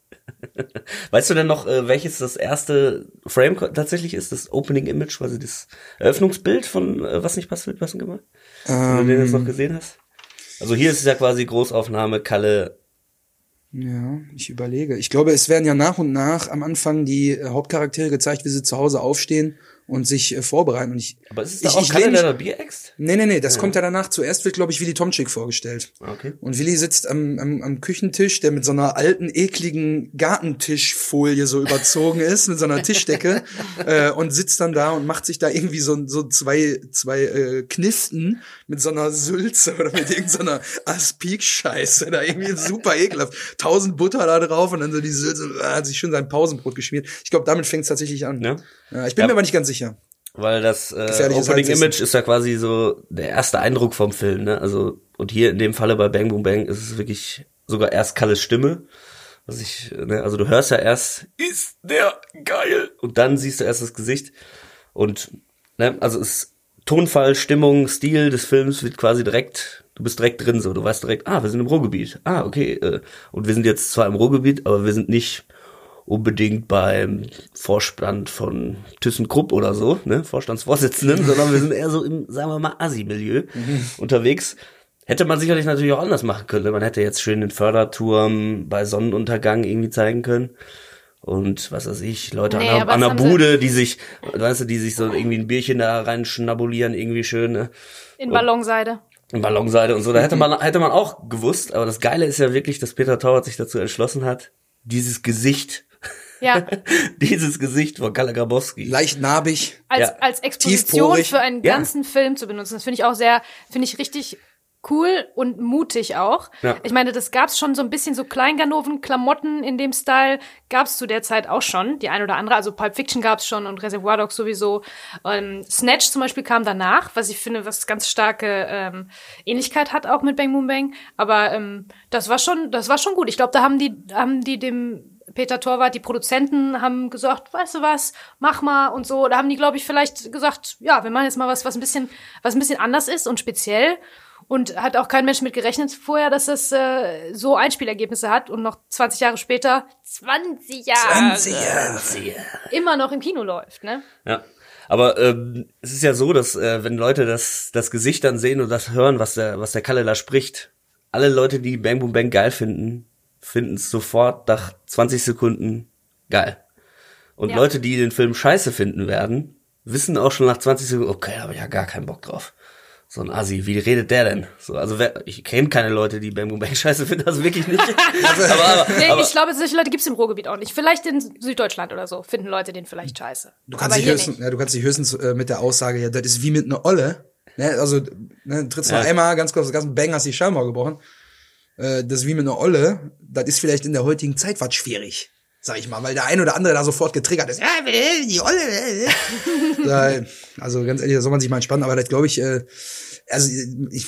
Weißt du denn noch, äh, welches das erste Frame tatsächlich ist? Das Opening Image, quasi das Eröffnungsbild von äh, Was nicht passt, wird passen gemacht? Wenn du den jetzt noch gesehen hast? Also hier ist es ja quasi Großaufnahme, Kalle Ja, ich überlege. Ich glaube, es werden ja nach und nach am Anfang die äh, Hauptcharaktere gezeigt, wie sie zu Hause aufstehen und sich äh, vorbereiten. Und ich, Aber ist es da ich, auch ich Bier äxt? Nee, nee, nee, das kommt ja danach. Zuerst wird, glaube ich, Willy Tomczyk vorgestellt. Okay. Und Willi sitzt am, am, am Küchentisch, der mit so einer alten, ekligen Gartentischfolie so überzogen ist, mit so einer Tischdecke, äh, und sitzt dann da und macht sich da irgendwie so, so zwei, zwei äh, Kniften mit so einer Sülze oder mit irgendeiner Aspik-Scheiße, da irgendwie super ekelhaft. Tausend Butter da drauf und dann so die Sülze, äh, hat sich schon sein Pausenbrot geschmiert. Ich glaube, damit fängt es tatsächlich an. Ja. Ja, ich bin Ja. mir aber nicht ganz sicher. Weil das äh, Opening. Image ist ja quasi so der erste Eindruck vom Film, ne? Also, und hier in dem Falle bei Bang Boom Bang ist es wirklich sogar erst Kalles Stimme. Was ich, ne, also du hörst ja erst, ist der geil? Und dann siehst du erst das Gesicht. Und, ne, also es Tonfall, Stimmung, Stil des Films wird quasi direkt, du bist direkt drin so. Du weißt direkt, ah, wir sind im Ruhrgebiet. Ah, okay. Äh, und wir sind jetzt zwar im Ruhrgebiet, aber wir sind nicht unbedingt beim Vorstand von ThyssenKrupp oder so, ne, Vorstandsvorsitzenden, sondern wir sind eher so im, sagen wir mal, Assi-Milieu unterwegs. Hätte man sicherlich natürlich auch anders machen können. ne? Man hätte jetzt schön den Förderturm bei Sonnenuntergang irgendwie zeigen können. Und was weiß ich, Leute Nee, an, der, an der Bude, die sich, weißt du, die sich so irgendwie ein Bierchen da reinschnabulieren, irgendwie schön, ne? In Ballonseide. in Ballonseide und so. Da hätte man, hätte man auch gewusst. Aber das Geile ist ja wirklich, dass Peter Tauert sich dazu entschlossen hat, dieses Gesicht, Ja, dieses Gesicht von Kalle Grabowski. Leicht narbig. als, Ja. als Exposition Tiefporig. für einen Ja. ganzen Film zu benutzen. Das finde ich auch sehr, finde ich richtig cool und mutig auch. Ja. Ich meine, das gab's schon so ein bisschen so Kleinganoven, Klamotten in dem Style gab's zu der Zeit auch schon, die ein oder andere. Also Pulp Fiction gab's schon und Reservoir Dogs sowieso. Ähm, Snatch zum Beispiel kam danach, was ich finde, was ganz starke ähm, Ähnlichkeit hat auch mit Bang Boom Bang. Aber ähm, das war schon, das war schon gut. Ich glaube, da haben die, haben die dem Peter Torwart, die Produzenten haben gesagt, weißt du was, mach mal und so. Da haben die, glaube ich, vielleicht gesagt, ja, wir machen jetzt mal was, was ein bisschen, was ein bisschen anders ist und speziell. Und hat auch kein Mensch mit gerechnet vorher, dass das äh, so Einspielergebnisse hat und noch 20 Jahre später, 20 Jahre, 20 Jahre. immer noch im Kino läuft, ne? Ja. Aber ähm, es ist ja so, dass äh, wenn Leute das, das Gesicht dann sehen und das hören, was der, was der Kalle da spricht, alle Leute, die Bang Boom Bang geil finden, finden es sofort nach 20 Sekunden geil. Und Ja. Leute, die den Film scheiße finden werden, wissen auch schon nach 20 Sekunden, okay, da habe ich ja gar keinen Bock drauf. So ein Assi, wie redet der denn? So, also wer, ich kenne keine Leute, die Bang Boom Bang scheiße finden, also wirklich nicht. aber, aber, Nee, aber, ich glaube, solche Leute gibt's im Ruhrgebiet auch nicht. Vielleicht in Süddeutschland oder so finden Leute den vielleicht scheiße. Du kannst, dich höchstens, ja, du kannst dich höchstens äh, mit der Aussage, ja, das ist wie mit einer Olle. Ne? Also, ne, trittst noch Ja. einmal, ganz kurz, ganz Bang, hast die Schallmauer gebrochen. Äh, das wie mit einer Olle. Das ist vielleicht in der heutigen Zeit was schwierig. Sag ich mal, weil der ein oder andere da sofort getriggert ist. Ja, die Olle. da, also ganz ehrlich, da soll man sich mal entspannen, aber das glaube ich, äh, also ich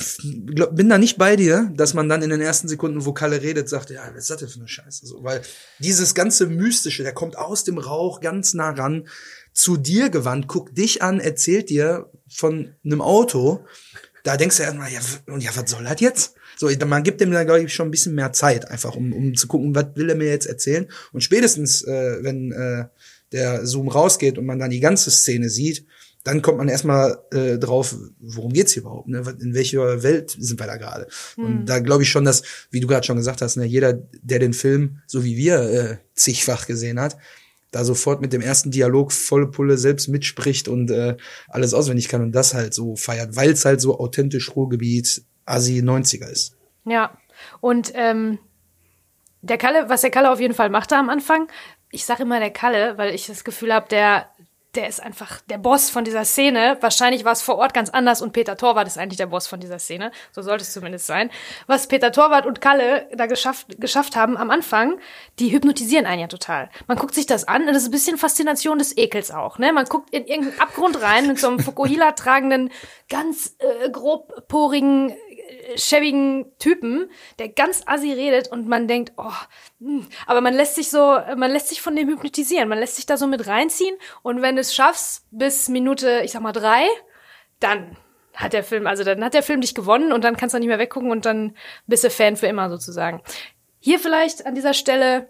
glaub, bin da nicht bei dir, dass man dann in den ersten Sekunden, wo Kalle redet, sagt, ja, was ist das denn für eine Scheiße? So, weil dieses ganze Mystische, der kommt aus dem Rauch ganz nah ran, zu dir gewandt, guckt dich an, erzählt dir von einem Auto. Da denkst du erstmal, ja, und ja, was soll das jetzt? So, man gibt dem da, glaube ich, schon ein bisschen mehr Zeit, einfach, um, um zu gucken, was will er mir jetzt erzählen. Und spätestens, äh, wenn äh, der Zoom rausgeht und man dann die ganze Szene sieht, dann kommt man erstmal äh, drauf, worum geht's hier überhaupt? Ne? In welcher Welt sind wir da gerade? Und da glaube ich schon, dass, wie du gerade schon gesagt hast, ne, jeder, der den Film, so wie wir, äh, zigfach gesehen hat, da sofort mit dem ersten Dialog volle Pulle selbst mitspricht und äh, alles auswendig kann und das halt so feiert, weil es halt so authentisch Ruhrgebiet Asi 90er ist. Ja. Und ähm, der Kalle, was der Kalle auf jeden Fall machte am Anfang, ich sage immer der Kalle, weil ich das Gefühl habe, der, der ist einfach der Boss von dieser Szene. Wahrscheinlich war es vor Ort ganz anders und Peter Torwart ist eigentlich der Boss von dieser Szene. So sollte es zumindest sein. Was Peter Torwart und Kalle da geschafft, geschafft haben am Anfang, die hypnotisieren einen ja total. Man guckt sich das an und das ist ein bisschen Faszination des Ekels auch. Ne? Man guckt in irgendeinen Abgrund rein mit so einem Fukuhila tragenden, ganz äh, grobporigen schäbigen Typen, der ganz assi redet und man denkt, oh, hm. aber man lässt sich so, man lässt sich von dem hypnotisieren, man lässt sich da so mit reinziehen und wenn du es schaffst bis Minute, ich sag mal drei, dann hat der Film, also dann hat der Film dich gewonnen und dann kannst du nicht mehr weggucken und dann bist du Fan für immer sozusagen. Hier vielleicht an dieser Stelle,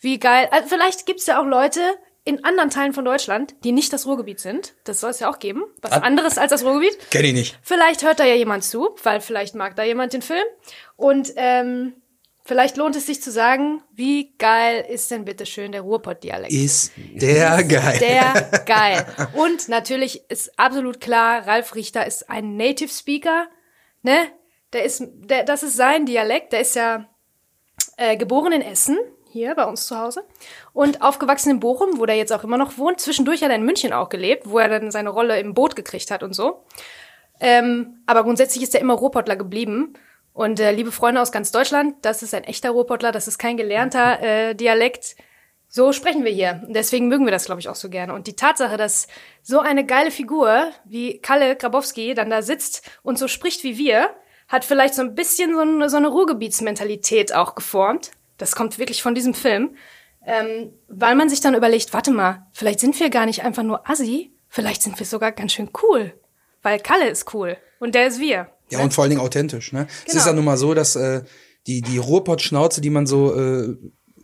wie geil, also vielleicht gibt's ja auch Leute in anderen Teilen von Deutschland, die nicht das Ruhrgebiet sind. Das soll es ja auch geben. Was anderes als das Ruhrgebiet. Kenn ich nicht. Vielleicht hört da ja jemand zu, weil vielleicht mag da jemand den Film. Und ähm, Vielleicht lohnt es sich zu sagen, wie geil ist denn bitte schön der Ruhrpott-Dialekt? Ist der geil. Der geil. Und natürlich ist absolut klar, Ralf Richter ist ein Native Speaker, ne? Der ist, der, das ist sein Dialekt. Der ist ja äh, geboren in Essen, hier bei uns zu Hause, und aufgewachsen in Bochum, wo der jetzt auch immer noch wohnt. Zwischendurch hat er in München auch gelebt, wo er dann seine Rolle im Boot gekriegt hat und so. Ähm, aber grundsätzlich ist er immer Ruhrpottler geblieben. Und äh, liebe Freunde aus ganz Deutschland, das ist ein echter Ruhrpottler, das ist kein gelernter äh, Dialekt. So sprechen wir hier. Deswegen mögen wir das, glaube ich, auch so gerne. Und die Tatsache, dass so eine geile Figur wie Kalle Grabowski dann da sitzt und so spricht wie wir, hat vielleicht so ein bisschen so eine, so eine Ruhrgebietsmentalität auch geformt. Das kommt wirklich von diesem Film. Ähm, weil man sich dann überlegt, warte mal, vielleicht sind wir gar nicht einfach nur Assi, vielleicht sind wir sogar ganz schön cool. Weil Kalle ist cool und der ist wir. Ja, und vor allen Dingen authentisch, ne? Es Genau. ist ja nun mal so, dass äh, die, die Ruhrpott-Schnauze, die man so äh,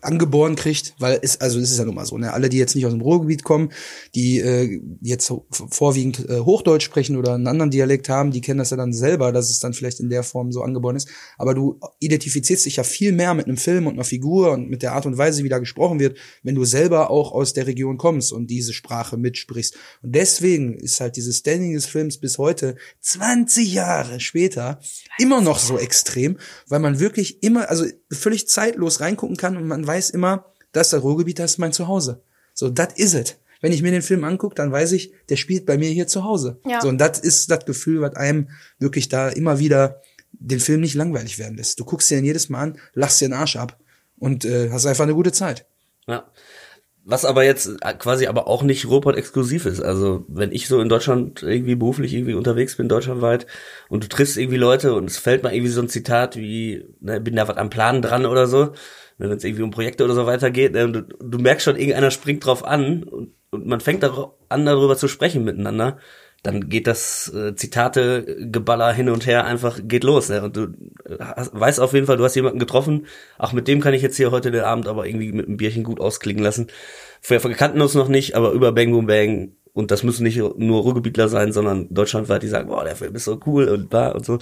angeboren kriegt, weil es, also es ist ja nun mal so, ne? Alle, die jetzt nicht aus dem Ruhrgebiet kommen, die äh, jetzt vorwiegend äh, Hochdeutsch sprechen oder einen anderen Dialekt haben, die kennen das ja dann selber, dass es dann vielleicht in der Form so angeboren ist. Aber du identifizierst dich ja viel mehr mit einem Film und einer Figur und mit der Art und Weise, wie da gesprochen wird, wenn du selber auch aus der Region kommst und diese Sprache mitsprichst. Und deswegen ist halt dieses Standing des Films bis heute, 20 Jahre später, immer noch so extrem, weil man wirklich immer, also völlig zeitlos reingucken kann und man weiß immer, das ist das Ruhrgebiet, das ist mein Zuhause. So, das is it. Wenn ich mir den Film angucke, dann weiß ich, der spielt bei mir hier zu Hause. Ja. So, und das ist das Gefühl, was einem wirklich da immer wieder den Film nicht langweilig werden lässt. Du guckst dir den jedes Mal an, lachst dir den Arsch ab und äh, hast einfach eine gute Zeit. Ja. Was aber jetzt äh, quasi aber auch nicht Ruhrpott exklusiv ist. Also wenn ich so in Deutschland irgendwie beruflich irgendwie unterwegs bin, deutschlandweit, und du triffst irgendwie Leute und es fällt mal irgendwie so ein Zitat wie, ne, bin da was am Plan dran oder so, ne, wenn es irgendwie um Projekte oder so weitergeht, ne, du, du merkst schon, irgendeiner springt drauf an und, und man fängt an, darüber zu sprechen miteinander, dann geht das äh, Zitate-Geballer hin und her einfach, geht los. Ne? Und du äh, hast, weißt auf jeden Fall, du hast jemanden getroffen, ach, mit dem kann ich jetzt hier heute den Abend aber irgendwie mit einem Bierchen gut ausklingen lassen. Wir kannten uns noch nicht, aber über Bang Boom Bang, und das müssen nicht nur Ruhrgebietler sein, sondern deutschlandweit, die sagen, boah, der Film ist so cool und bla und so.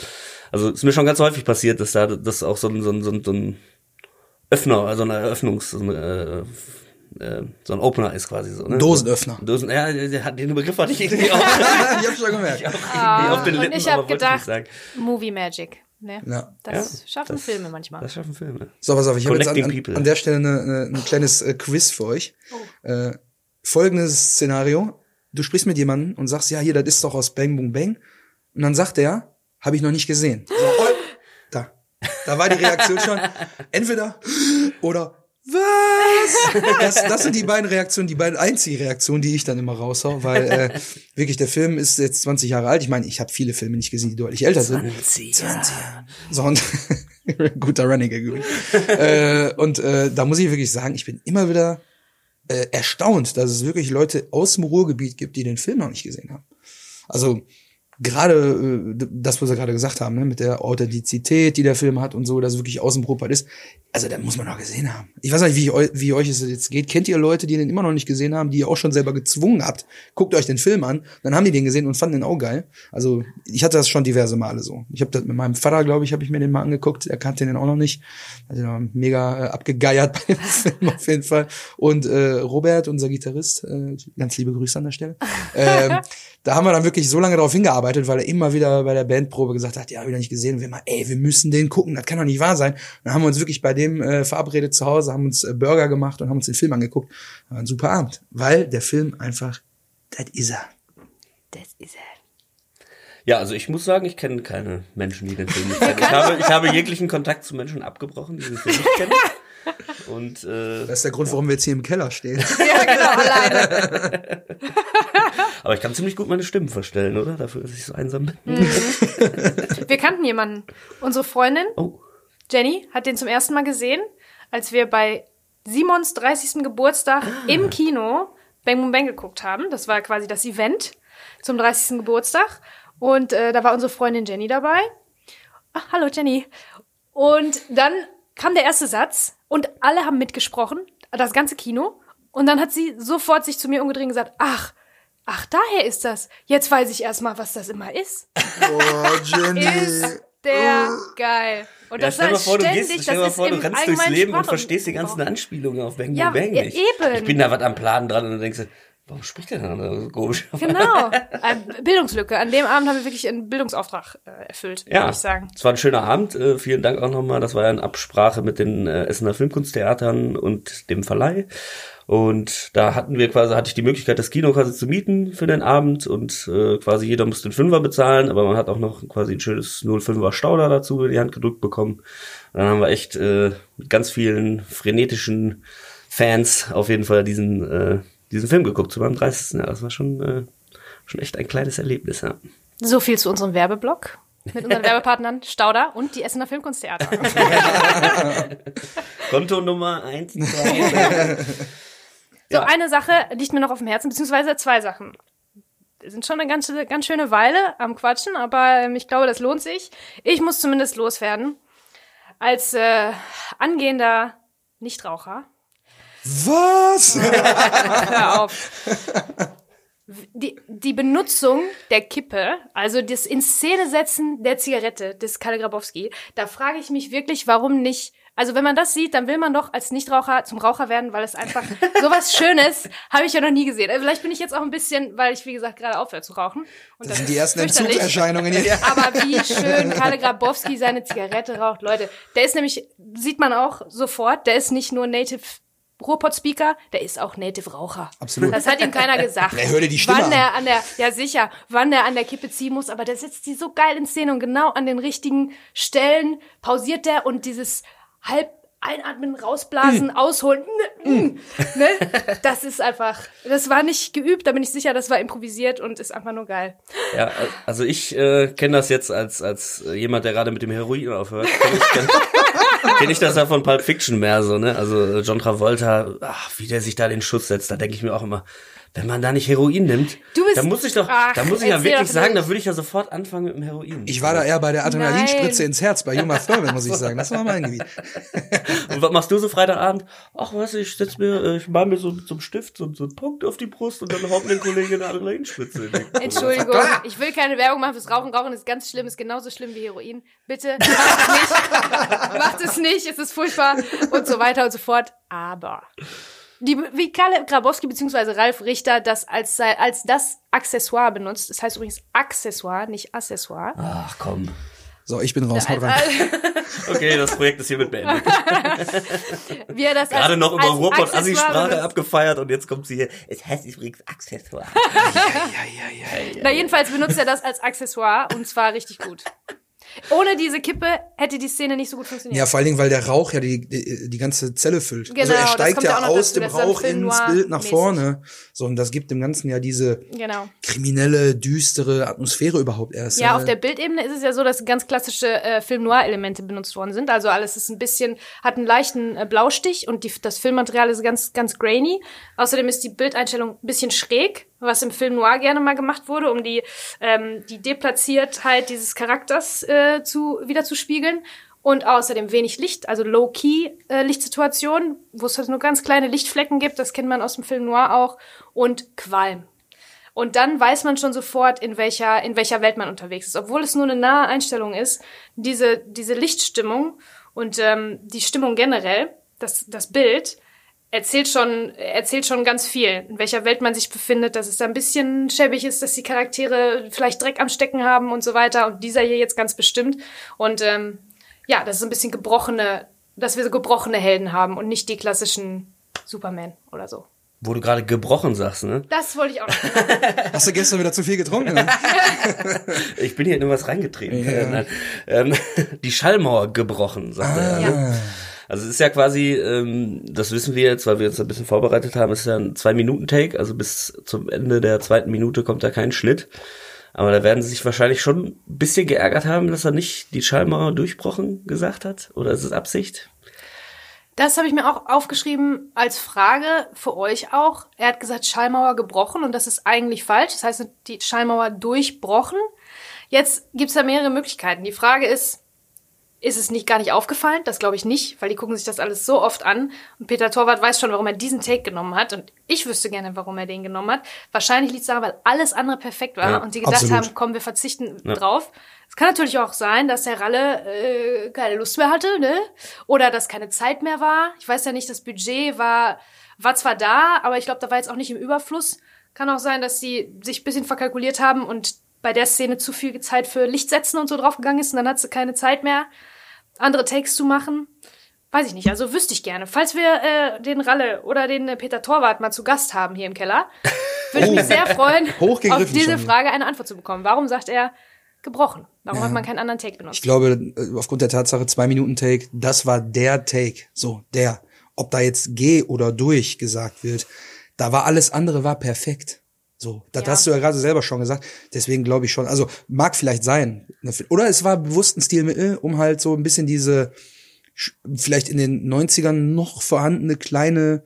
Also ist mir schon ganz häufig passiert, dass da das auch so ein, so ein, so ein, so ein Öffner, also eine Eröffnungs, so, eine, äh, äh, so ein Opener ist quasi so. Ne? Dosenöffner. Dosen, ja, der, der hat den Begriff hatte ich irgendwie auch. ich hab schon gemerkt. irgendwie auf den und ich hab aber wollte gedacht- sagen. Movie Magic. Ne? Ja. Das Ja, schaffen das- Filme manchmal. Das schaffen Filme. So, pass auf, ich habe jetzt an, an, an der Stelle ein kleines äh, Quiz für euch. Äh, folgendes Szenario. Du sprichst mit jemandem und sagst, ja, hier, das ist doch aus Bang Boom Bang. Und dann sagt er, habe ich noch nicht gesehen. So, oh, da. Da war die Reaktion schon entweder oder was? Das, das sind die beiden Reaktionen, die beiden einzigen Reaktionen, die ich dann immer raushau, weil äh, wirklich der Film ist jetzt 20 Jahre alt. Ich meine, ich habe viele Filme nicht gesehen, die deutlich älter sind. 20 Jahre. So, und guter Running Gag äh, und äh, da muss ich wirklich sagen, ich bin immer wieder äh, erstaunt, dass es wirklich Leute aus dem Ruhrgebiet gibt, die den Film noch nicht gesehen haben. Also gerade äh, das, was wir gerade gesagt haben, ne, mit der Authentizität, die der Film hat und so, dass es wirklich aus dem Ruhrpott ist. Also da muss man doch gesehen haben. Ich weiß nicht, wie, eu wie euch es jetzt geht. Kennt ihr Leute, die den immer noch nicht gesehen haben, die ihr auch schon selber gezwungen habt? Guckt euch den Film an, dann haben die den gesehen und fanden den auch geil. Also ich hatte das schon diverse Male so. Ich habe das mit meinem Vater, glaube ich, habe ich mir den mal angeguckt. Er kannte den auch noch nicht. Auch mega äh, abgegeiert bei dem Film auf jeden Fall. Und äh, Robert, unser Gitarrist, äh, ganz liebe Grüße an der Stelle. Ähm, da haben wir dann wirklich so lange darauf hingearbeitet, weil er immer wieder bei der Bandprobe gesagt hat, ja, wieder nicht gesehen. Und wir mal, ey, wir müssen den gucken, das kann doch nicht wahr sein. dann haben wir uns wirklich bei dem äh, verabredet zu Hause, haben uns äh, Burger gemacht und haben uns den Film angeguckt. War ein super Abend, weil der Film einfach, das ist er. Das ist er. Ja, also ich muss sagen, ich kenne keine Menschen, die den Film nicht kennen. Ich habe, ich habe jeglichen Kontakt zu Menschen abgebrochen, die den Film nicht kennen. Und äh, Das ist der Grund, warum wir jetzt hier im Keller stehen. Ja, genau, alleine. aber ich kann ziemlich gut meine Stimmen verstellen, oder? Dafür, dass ich so einsam bin. Wir kannten jemanden. Unsere Freundin, Oh. Jenny, hat den zum ersten Mal gesehen, als wir bei Simons 30. Geburtstag im Kino Bang Boom Bang geguckt haben. Das war quasi das Event zum 30. Geburtstag. Und äh, da war unsere Freundin Jenny dabei. Ach, hallo Jenny. Und dann kam der erste Satz und alle haben mitgesprochen, das ganze Kino. Und dann hat sie sofort sich zu mir umgedreht und gesagt, ach, ach, daher ist das. Jetzt weiß ich erstmal, was das immer ist. Oh, Jenny. Ist der geil. Und Ja, das stell dir war mal vor, du ständig, gehst, stell dir mal ist vor, du rennst durchs Leben und Sprachraum- verstehst die ganzen Anspielungen auf Bang Ja, Boom Bang nicht. eben. Ich bin da was am Plan dran und dann denkst du, warum spricht der denn so komisch? Genau. Bildungslücke. An dem Abend haben wir wirklich einen Bildungsauftrag äh, erfüllt, Ja, würde ich sagen. es war ein schöner Abend. Äh, vielen Dank auch nochmal. Das war ja in Absprache mit den äh, Essener Filmkunsttheatern und dem Verleih. Und da hatten wir quasi, hatte ich die Möglichkeit, das Kino quasi zu mieten für den Abend und äh, quasi jeder musste einen Fünfer bezahlen, aber man hat auch noch quasi ein schönes 05er Stauder dazu in die Hand gedrückt bekommen. Dann haben wir echt äh, mit ganz vielen frenetischen Fans auf jeden Fall diesen, äh, diesen Film geguckt zu meinem 30. Jahr. Das war schon, äh, schon echt ein kleines Erlebnis, ja. So viel zu unserem Werbeblock mit unseren Werbepartnern Stauder und die Essener Filmkunsttheater. Kontonummer 1, 2, So, Ja. eine Sache liegt mir noch auf dem Herzen, beziehungsweise zwei Sachen. Wir sind schon eine ganz, ganz schöne Weile am Quatschen, aber ähm, ich glaube, das lohnt sich. Ich muss zumindest loswerden. Als äh, angehender Nichtraucher. Was? Hör auf. Die, die Benutzung der Kippe, also das in Szene setzen der Zigarette des Kalle Grabowski, da frage ich mich wirklich, warum nicht. Also wenn man das sieht, dann will man doch als Nichtraucher zum Raucher werden, weil es einfach sowas Schönes habe ich ja noch nie gesehen. Also vielleicht bin ich jetzt auch ein bisschen, weil ich wie gesagt gerade aufhöre zu rauchen. Das sind die ersten. Entzugserscheinungen hier. Aber wie schön Kalle Grabowski seine Zigarette raucht. Leute, der ist nämlich, sieht man auch sofort, der ist nicht nur Native Ruhrpott-Speaker, der ist auch Native Raucher. Absolut. Das hat ihm keiner gesagt. Ja, hör dir die Stimme wann an. der an der, ja sicher, wann der an der Kippe ziehen muss, aber der setzt die so geil in Szene und genau an den richtigen Stellen pausiert der und dieses halb einatmen, rausblasen, Mm. ausholen, ne, das ist einfach, das war nicht geübt, da bin ich sicher, das war improvisiert und ist einfach nur geil. Ja, also ich äh, kenne das jetzt als als jemand, der gerade mit dem Heroin aufhört. Kenne ich, das ja von Pulp Fiction mehr so, ne? Also äh, John Travolta, ach, wie der sich da den Schuss setzt, da denke ich mir auch immer, wenn man da nicht Heroin nimmt, Du bist- da muss ich doch, ach, da muss ich ja wirklich sagen, da würde ich ja sofort anfangen mit dem Heroin. Ich war da eher bei der Adrenalinspritze ins Herz, bei Juma Thurman, muss ich sagen. Das war mein Gebiet. Und was machst du so Freitagabend? Ach was, ich setz mir, äh, ich mal mir so zum Stift so, so einen Punkt auf die Brust und dann haut mir ein Kollege eine Adrenalinspritze. in Entschuldigung, ich will keine Werbung machen fürs Rauchen. Rauchen ist ganz schlimm, ist genauso schlimm wie Heroin. Bitte macht es nicht. macht es nicht, es ist furchtbar und so weiter und so fort. Aber die, wie Kalle Grabowski bzw. Ralf Richter das als, als das Accessoire benutzt, das heißt übrigens Accessoire, nicht Accessoire. Ach komm. So, ich bin raus. Haut rein. als, Okay, das Projekt ist hiermit beendet. wie er das Gerade als, noch über als Ruhrpott Accessoire Assi-Sprache benutzt. abgefeiert und jetzt kommt sie hier. Es heißt übrigens Accessoire. Na, jedenfalls benutzt er das als Accessoire und zwar richtig gut. Ohne diese Kippe hätte die Szene nicht so gut funktioniert. Ja, vor allen Dingen, weil der Rauch ja die, die, die ganze Zelle füllt. also Genau, er das steigt ja aus dazu, dem Rauch ins Bild nach mäßig. vorne. So, und das gibt dem Ganzen ja diese Genau. kriminelle, düstere Atmosphäre überhaupt erst. Ja, auf der Bildebene ist es ja so, dass ganz klassische äh, Film-Noir-Elemente benutzt worden sind. Also alles ist ein bisschen, hat einen leichten äh, Blaustich und die, das Filmmaterial ist ganz, ganz grainy. Außerdem ist die Bildeinstellung ein bisschen schräg, was im Film Noir gerne mal gemacht wurde, um die, ähm, die Deplatziertheit dieses Charakters äh, zu, wieder zu spiegeln. Und außerdem wenig Licht, also Low-Key-Lichtsituationen, wo es halt nur ganz kleine Lichtflecken gibt, das kennt man aus dem Film Noir auch. Und Qualm. Und dann weiß man schon sofort, in welcher, in welcher Welt man unterwegs ist. Obwohl es nur eine nahe Einstellung ist, diese, diese Lichtstimmung und ähm, die Stimmung generell, das, das Bild, erzählt schon, erzählt schon ganz viel, in welcher Welt man sich befindet, dass es da ein bisschen schäbig ist, dass die Charaktere vielleicht Dreck am Stecken haben und so weiter. Und dieser hier jetzt ganz bestimmt. Und ähm, ja, das ist ein bisschen gebrochene, dass wir so gebrochene Helden haben und nicht die klassischen Superman oder so. Wo du gerade gebrochen sagst, ne? Das wollte ich auch noch sagen. Hast du gestern wieder zu viel getrunken? ne? Ich bin hier in was reingetreten. Ja. Äh, ähm, die Schallmauer gebrochen, sagt er. Ne? Also es ist ja quasi, ähm, das wissen wir jetzt, weil wir uns ein bisschen vorbereitet haben, es ist ja ein Zwei-Minuten-Take, also bis zum Ende der zweiten Minute kommt da kein Schnitt. Aber da werden sie sich wahrscheinlich schon ein bisschen geärgert haben, dass er nicht die Schallmauer durchbrochen gesagt hat. Oder ist es Absicht? Das habe ich mir auch aufgeschrieben als Frage für euch auch. Er hat gesagt, Schallmauer gebrochen und das ist eigentlich falsch. Das heißt, die Schallmauer durchbrochen. Jetzt gibt's da mehrere Möglichkeiten. Die Frage ist, ist es nicht gar nicht aufgefallen. Das glaube ich nicht, weil die gucken sich das alles so oft an. Und Peter Torwart weiß schon, warum er diesen Take genommen hat. Und ich wüsste gerne, warum er den genommen hat. Wahrscheinlich liegt es daran, weil alles andere perfekt war Ja, und sie gedacht absolut. haben, komm, wir verzichten drauf. Es kann natürlich auch sein, dass der Ralle äh, keine Lust mehr hatte, ne? Oder dass keine Zeit mehr war. Ich weiß ja nicht, das Budget war, war zwar da, aber ich glaube, da war jetzt auch nicht im Überfluss. Kann auch sein, dass sie sich ein bisschen verkalkuliert haben und bei der Szene zu viel Zeit für Lichtsetzen und so draufgegangen ist und dann hat sie keine Zeit mehr, andere Takes zu machen. Weiß ich nicht, also wüsste ich gerne. Falls wir äh, den Ralle oder den äh, Peter Torwart mal zu Gast haben hier im Keller, würde ich mich sehr freuen, auf diese schon. Frage eine Antwort zu bekommen. Warum sagt er gebrochen? Warum hat man keinen anderen Take benutzt? Ich glaube, äh, aufgrund der Tatsache, zwei Minuten Take, das war der Take. So, der. Ob da jetzt geh oder durch gesagt wird, da war alles andere war perfekt. So, das Ja. hast du ja gerade selber schon gesagt. Deswegen glaube ich schon. Also mag vielleicht sein. Oder es war bewusst ein Stilmittel, um halt so ein bisschen diese vielleicht in den 90ern noch vorhandene kleine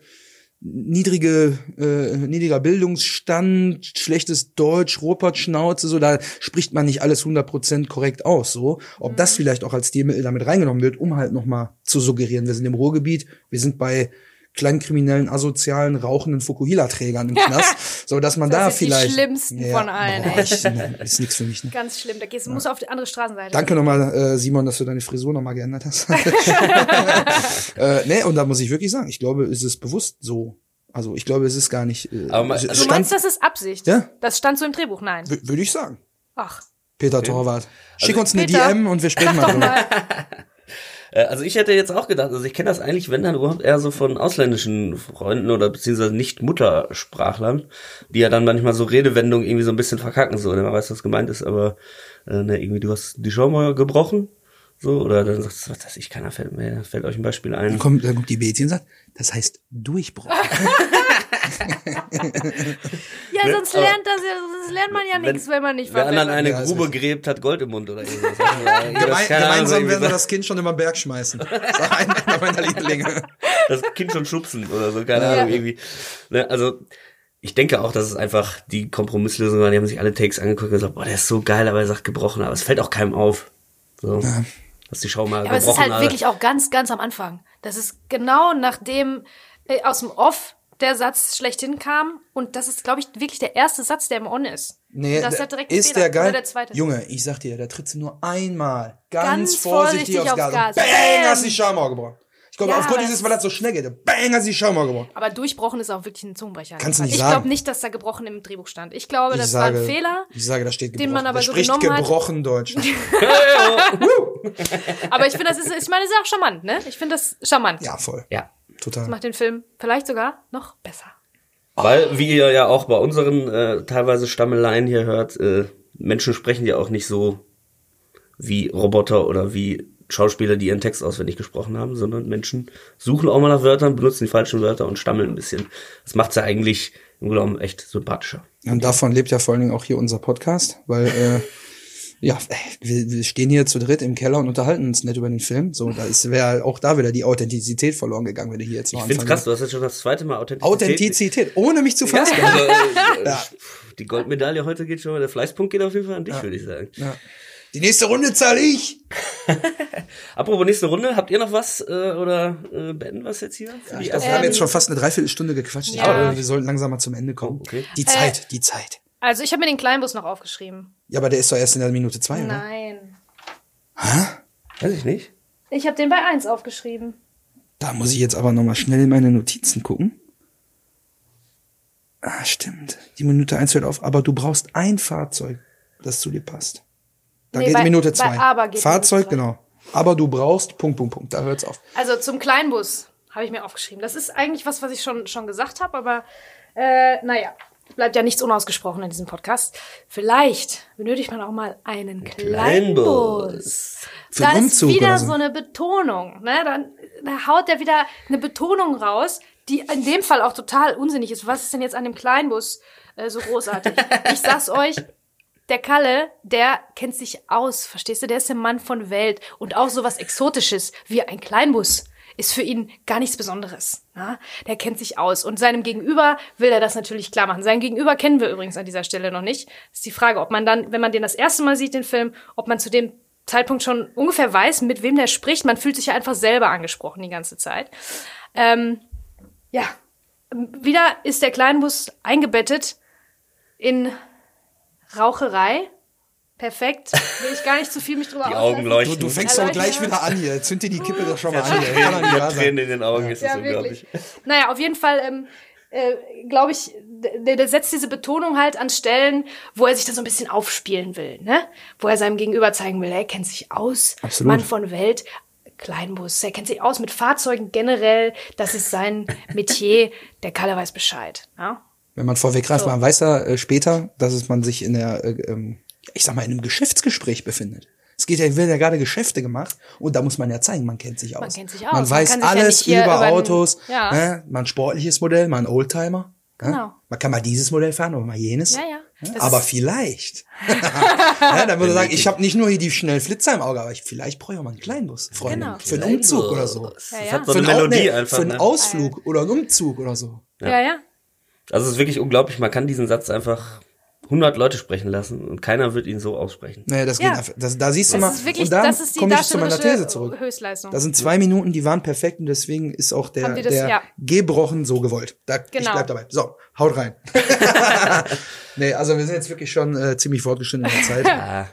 niedrige äh, niedriger Bildungsstand, schlechtes Deutsch, Ruhrpott-Schnauze, so da spricht man nicht alles 100% korrekt aus, so. Ob das vielleicht auch als Stilmittel damit reingenommen wird, um halt nochmal zu suggerieren, wir sind im Ruhrgebiet, wir sind bei kleinkriminellen, asozialen, rauchenden Fukuhila-Trägern im Knast, so dass man Das da die vielleicht schlimmsten von allen, boah, ich, ne, ist nichts für mich. Ne? Ganz schlimm. Da gehst, du musst auf die andere Straßenseite. Danke nochmal, äh, Simon, dass du deine Frisur nochmal geändert hast. äh, nee, und da muss ich wirklich sagen, ich glaube, es ist bewusst so. Also ich glaube, es ist gar nicht. Äh, Aber man- es also Du meinst, das ist Absicht? Ja. Das stand so im Drehbuch? Nein. w- würde ich sagen. Ach. Peter Torwart. Schick uns eine Peter, DM und wir sprechen mal drüber. Äh, Also ich hätte jetzt auch gedacht, also ich kenne das eigentlich, wenn dann überhaupt eher so von ausländischen Freunden oder beziehungsweise nicht Muttersprachlern, die ja dann manchmal so Redewendungen irgendwie so ein bisschen verkacken, so, ne, man weiß, was gemeint ist, aber äh, ne, irgendwie du hast die mal gebrochen, so, oder dann sagst du, was weiß ich, keiner fällt mir, fällt euch ein Beispiel ein. Dann kommt, dann kommt die Bezi und sagt, das heißt Durchbruch. Ja, sonst lernt das ja, sonst lernt man ja nichts, wenn man nicht Wer anderen eine Ja, ist Grube gräbt, hat Gold im Mund oder irgendwas. Gemein, keine Ahnung, gemeinsam werden wir so. das Kind schon über den Berg schmeißen. Sag einer meiner Lieblinge. das Kind schon schubsen oder so, keine Ja. Ahnung, irgendwie. Ne, also, ich denke auch, dass es einfach die Kompromisslösung war. Die haben sich alle Takes angeguckt und gesagt, boah, der ist so geil, aber er sagt gebrochen, aber es fällt auch keinem auf. So, dass die Show mal Aber es ist halt alle. wirklich auch ganz, ganz am Anfang. Das ist genau nachdem äh, aus dem Off der Satz schlechthin kam. Und das ist, glaube ich, wirklich der erste Satz, der im On ist. Nee, das ist, der- der direkt ist Fehler. der geil? Der zweite. Junge, ich sag dir, da trittst du nur einmal ganz, Ganz vorsichtig, vorsichtig aufs aufs Gas. Gas. Bang, Bam! hast du die Schaumauer gebrochen. Ich glaube, Ja, aufgrund aber dieses, weil das so schnell geht, bang, hast du die Schaumauer gebrochen. Aber durchbrochen ist auch wirklich ein Zungenbrecher. Kannst du nicht ich sagen. glaube nicht, dass da gebrochen im Drehbuch stand. Ich glaube, Ich das sage, war ein Fehler. Ich sage, da steht gebrochen. den man aber da so spricht genommen hat. gebrochen Deutsch. Aber ich finde, das ist, ich meine, das ist auch charmant, ne? Ich finde das charmant. ja, voll. Ja. Total. Macht den Film vielleicht sogar noch besser. Weil, wie ihr ja auch bei unseren äh, teilweise Stammeleien hier hört, äh, Menschen sprechen ja auch nicht so wie Roboter oder wie Schauspieler, die ihren Text auswendig gesprochen haben, sondern Menschen suchen auch mal nach Wörtern, benutzen die falschen Wörter und stammeln ein bisschen. Das macht's ja eigentlich im genommen echt sympathischer. Und davon lebt ja vor allen Dingen auch hier unser Podcast, weil äh, ja, äh, wir, wir stehen hier zu dritt im Keller und unterhalten uns nicht über den Film. So, da ist wäre auch da wieder die Authentizität verloren gegangen, wenn du hier jetzt noch Ich find's krass, du hast jetzt schon das zweite Mal Authentizität. Authentizität, ohne mich zu fassen. Also, äh, Die Goldmedaille heute geht schon, der Fleißpunkt geht auf jeden Fall an dich, würde ich sagen. Ja. Die nächste Runde zahle ich. Apropos nächste Runde, habt ihr noch was äh, oder äh, beenden was jetzt hier? Für die Ich erste wir haben Ähm, jetzt schon fast eine Dreiviertelstunde gequatscht. Ich ja. glaube, wir sollten langsam mal zum Ende kommen. Oh, okay. Die Zeit, die Zeit. Also ich habe mir den Kleinbus noch aufgeschrieben. Ja, aber der ist doch erst in der Minute zwei, oder? Nein. Weiß ich nicht. Ich habe den bei 1 aufgeschrieben. Da muss ich jetzt aber noch mal schnell in meine Notizen gucken. Ah, stimmt. Die Minute eins hört auf. Aber du brauchst ein Fahrzeug, das zu dir passt. Da Nee, geht bei- die Minute zwei. aber geht Fahrzeug, genau. Aber du brauchst, Punkt, Punkt, Punkt. Da hört's auf. Also zum Kleinbus habe ich mir aufgeschrieben. Das ist eigentlich was, was ich schon, schon gesagt habe, aber äh, naja, bleibt ja nichts unausgesprochen in diesem Podcast. Vielleicht benötigt man auch mal einen Kleinbus. Für da ist wieder so. so eine Betonung. Ne? Dann, dann haut der wieder eine Betonung raus, die in dem Fall auch total unsinnig ist. Was ist denn jetzt an dem Kleinbus äh, so großartig? ich sag's euch, der Kalle, der kennt sich aus, verstehst du? Der ist der Mann von Welt und auch sowas Exotisches wie ein Kleinbus ist für ihn gar nichts Besonderes. Ja? Der kennt sich aus und seinem Gegenüber will er das natürlich klar machen. Sein Gegenüber kennen wir übrigens an dieser Stelle noch nicht. ist die Frage, ob man dann, wenn man den das erste Mal sieht, den Film, ob man zu dem Zeitpunkt schon ungefähr weiß, mit wem der spricht. Man fühlt sich ja einfach selber angesprochen die ganze Zeit. Ähm, ja, wieder ist der Kleinbus eingebettet in Raucherei. Perfekt. Will ich gar nicht zu viel mich drüber Die. Augen Du, leuchten. du fängst Ja, doch gleich wieder an hier. Zünd dir die Kippe doch schon mal Ja, an. Hier. Kann sein. Tränen in den Augen, ist das Ja, unglaublich. wirklich. Naja, auf jeden Fall, ähm, äh, glaube ich, der, der setzt diese Betonung halt an Stellen, wo er sich dann so ein bisschen aufspielen will, ne? Wo er seinem Gegenüber zeigen will, er kennt sich aus, Absolut. Mann von Welt, Kleinbus, er kennt sich aus mit Fahrzeugen generell, das ist sein Metier, der Kalle weiß Bescheid, ja? Wenn man vorweggreift, So. man weiß ja äh, später, dass es man sich in der, äh, ähm, ich sag mal, in einem Geschäftsgespräch befindet. Es geht ja, werden ja gerade Geschäfte gemacht und da muss man ja zeigen, man kennt sich aus. kennt sich aus. Man Man weiß ja alles hier über über den- Autos, Ja. ne? mal ein sportliches Modell, mal ein Oldtimer. ne? Genau. Man kann mal dieses Modell fahren oder mal jenes. Ja, ja. Das Aber vielleicht. ja, dann würde er sagen, ich habe nicht nur hier die schnellen Flitzer im Auge, aber ich, vielleicht brauche ich auch mal einen Kleinbus, Freunde. Genau. Für einen Umzug oder so. Das Ja, ja. hat so für eine Au- Melodie nee, einfach. Für einen ne? Ausflug oder einen Umzug oder so. Ja, ja. Also es ist wirklich unglaublich, man kann diesen Satz einfach 100 Leute sprechen lassen und keiner wird ihn so aussprechen. Naja, das Ja. geht einfach. Das, da siehst du mal. Das ist wirklich, und da das ist die komme ich zu meiner These zurück. Höchstleistung. Das sind zwei Minuten, die waren perfekt und deswegen ist auch der, das- der ja. gebrochen so gewollt. Da, Ich Genau. bleib dabei. So, haut rein. nee, also wir sind jetzt wirklich schon äh, ziemlich fortgeschritten in der Zeit. Ah,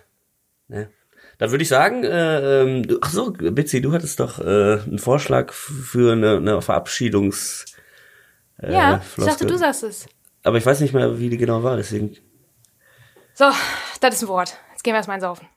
ne. Dann würde ich sagen, äh, ähm, du- ach so, Bitsy, du hattest doch äh, einen Vorschlag für eine, eine Verabschiedungs... Äh, ja, ich Floskel. dachte, du sagst es. Aber ich weiß nicht mehr, wie die genau war, deswegen... So, das ist ein Wort. Jetzt gehen wir erstmal ins Saufen.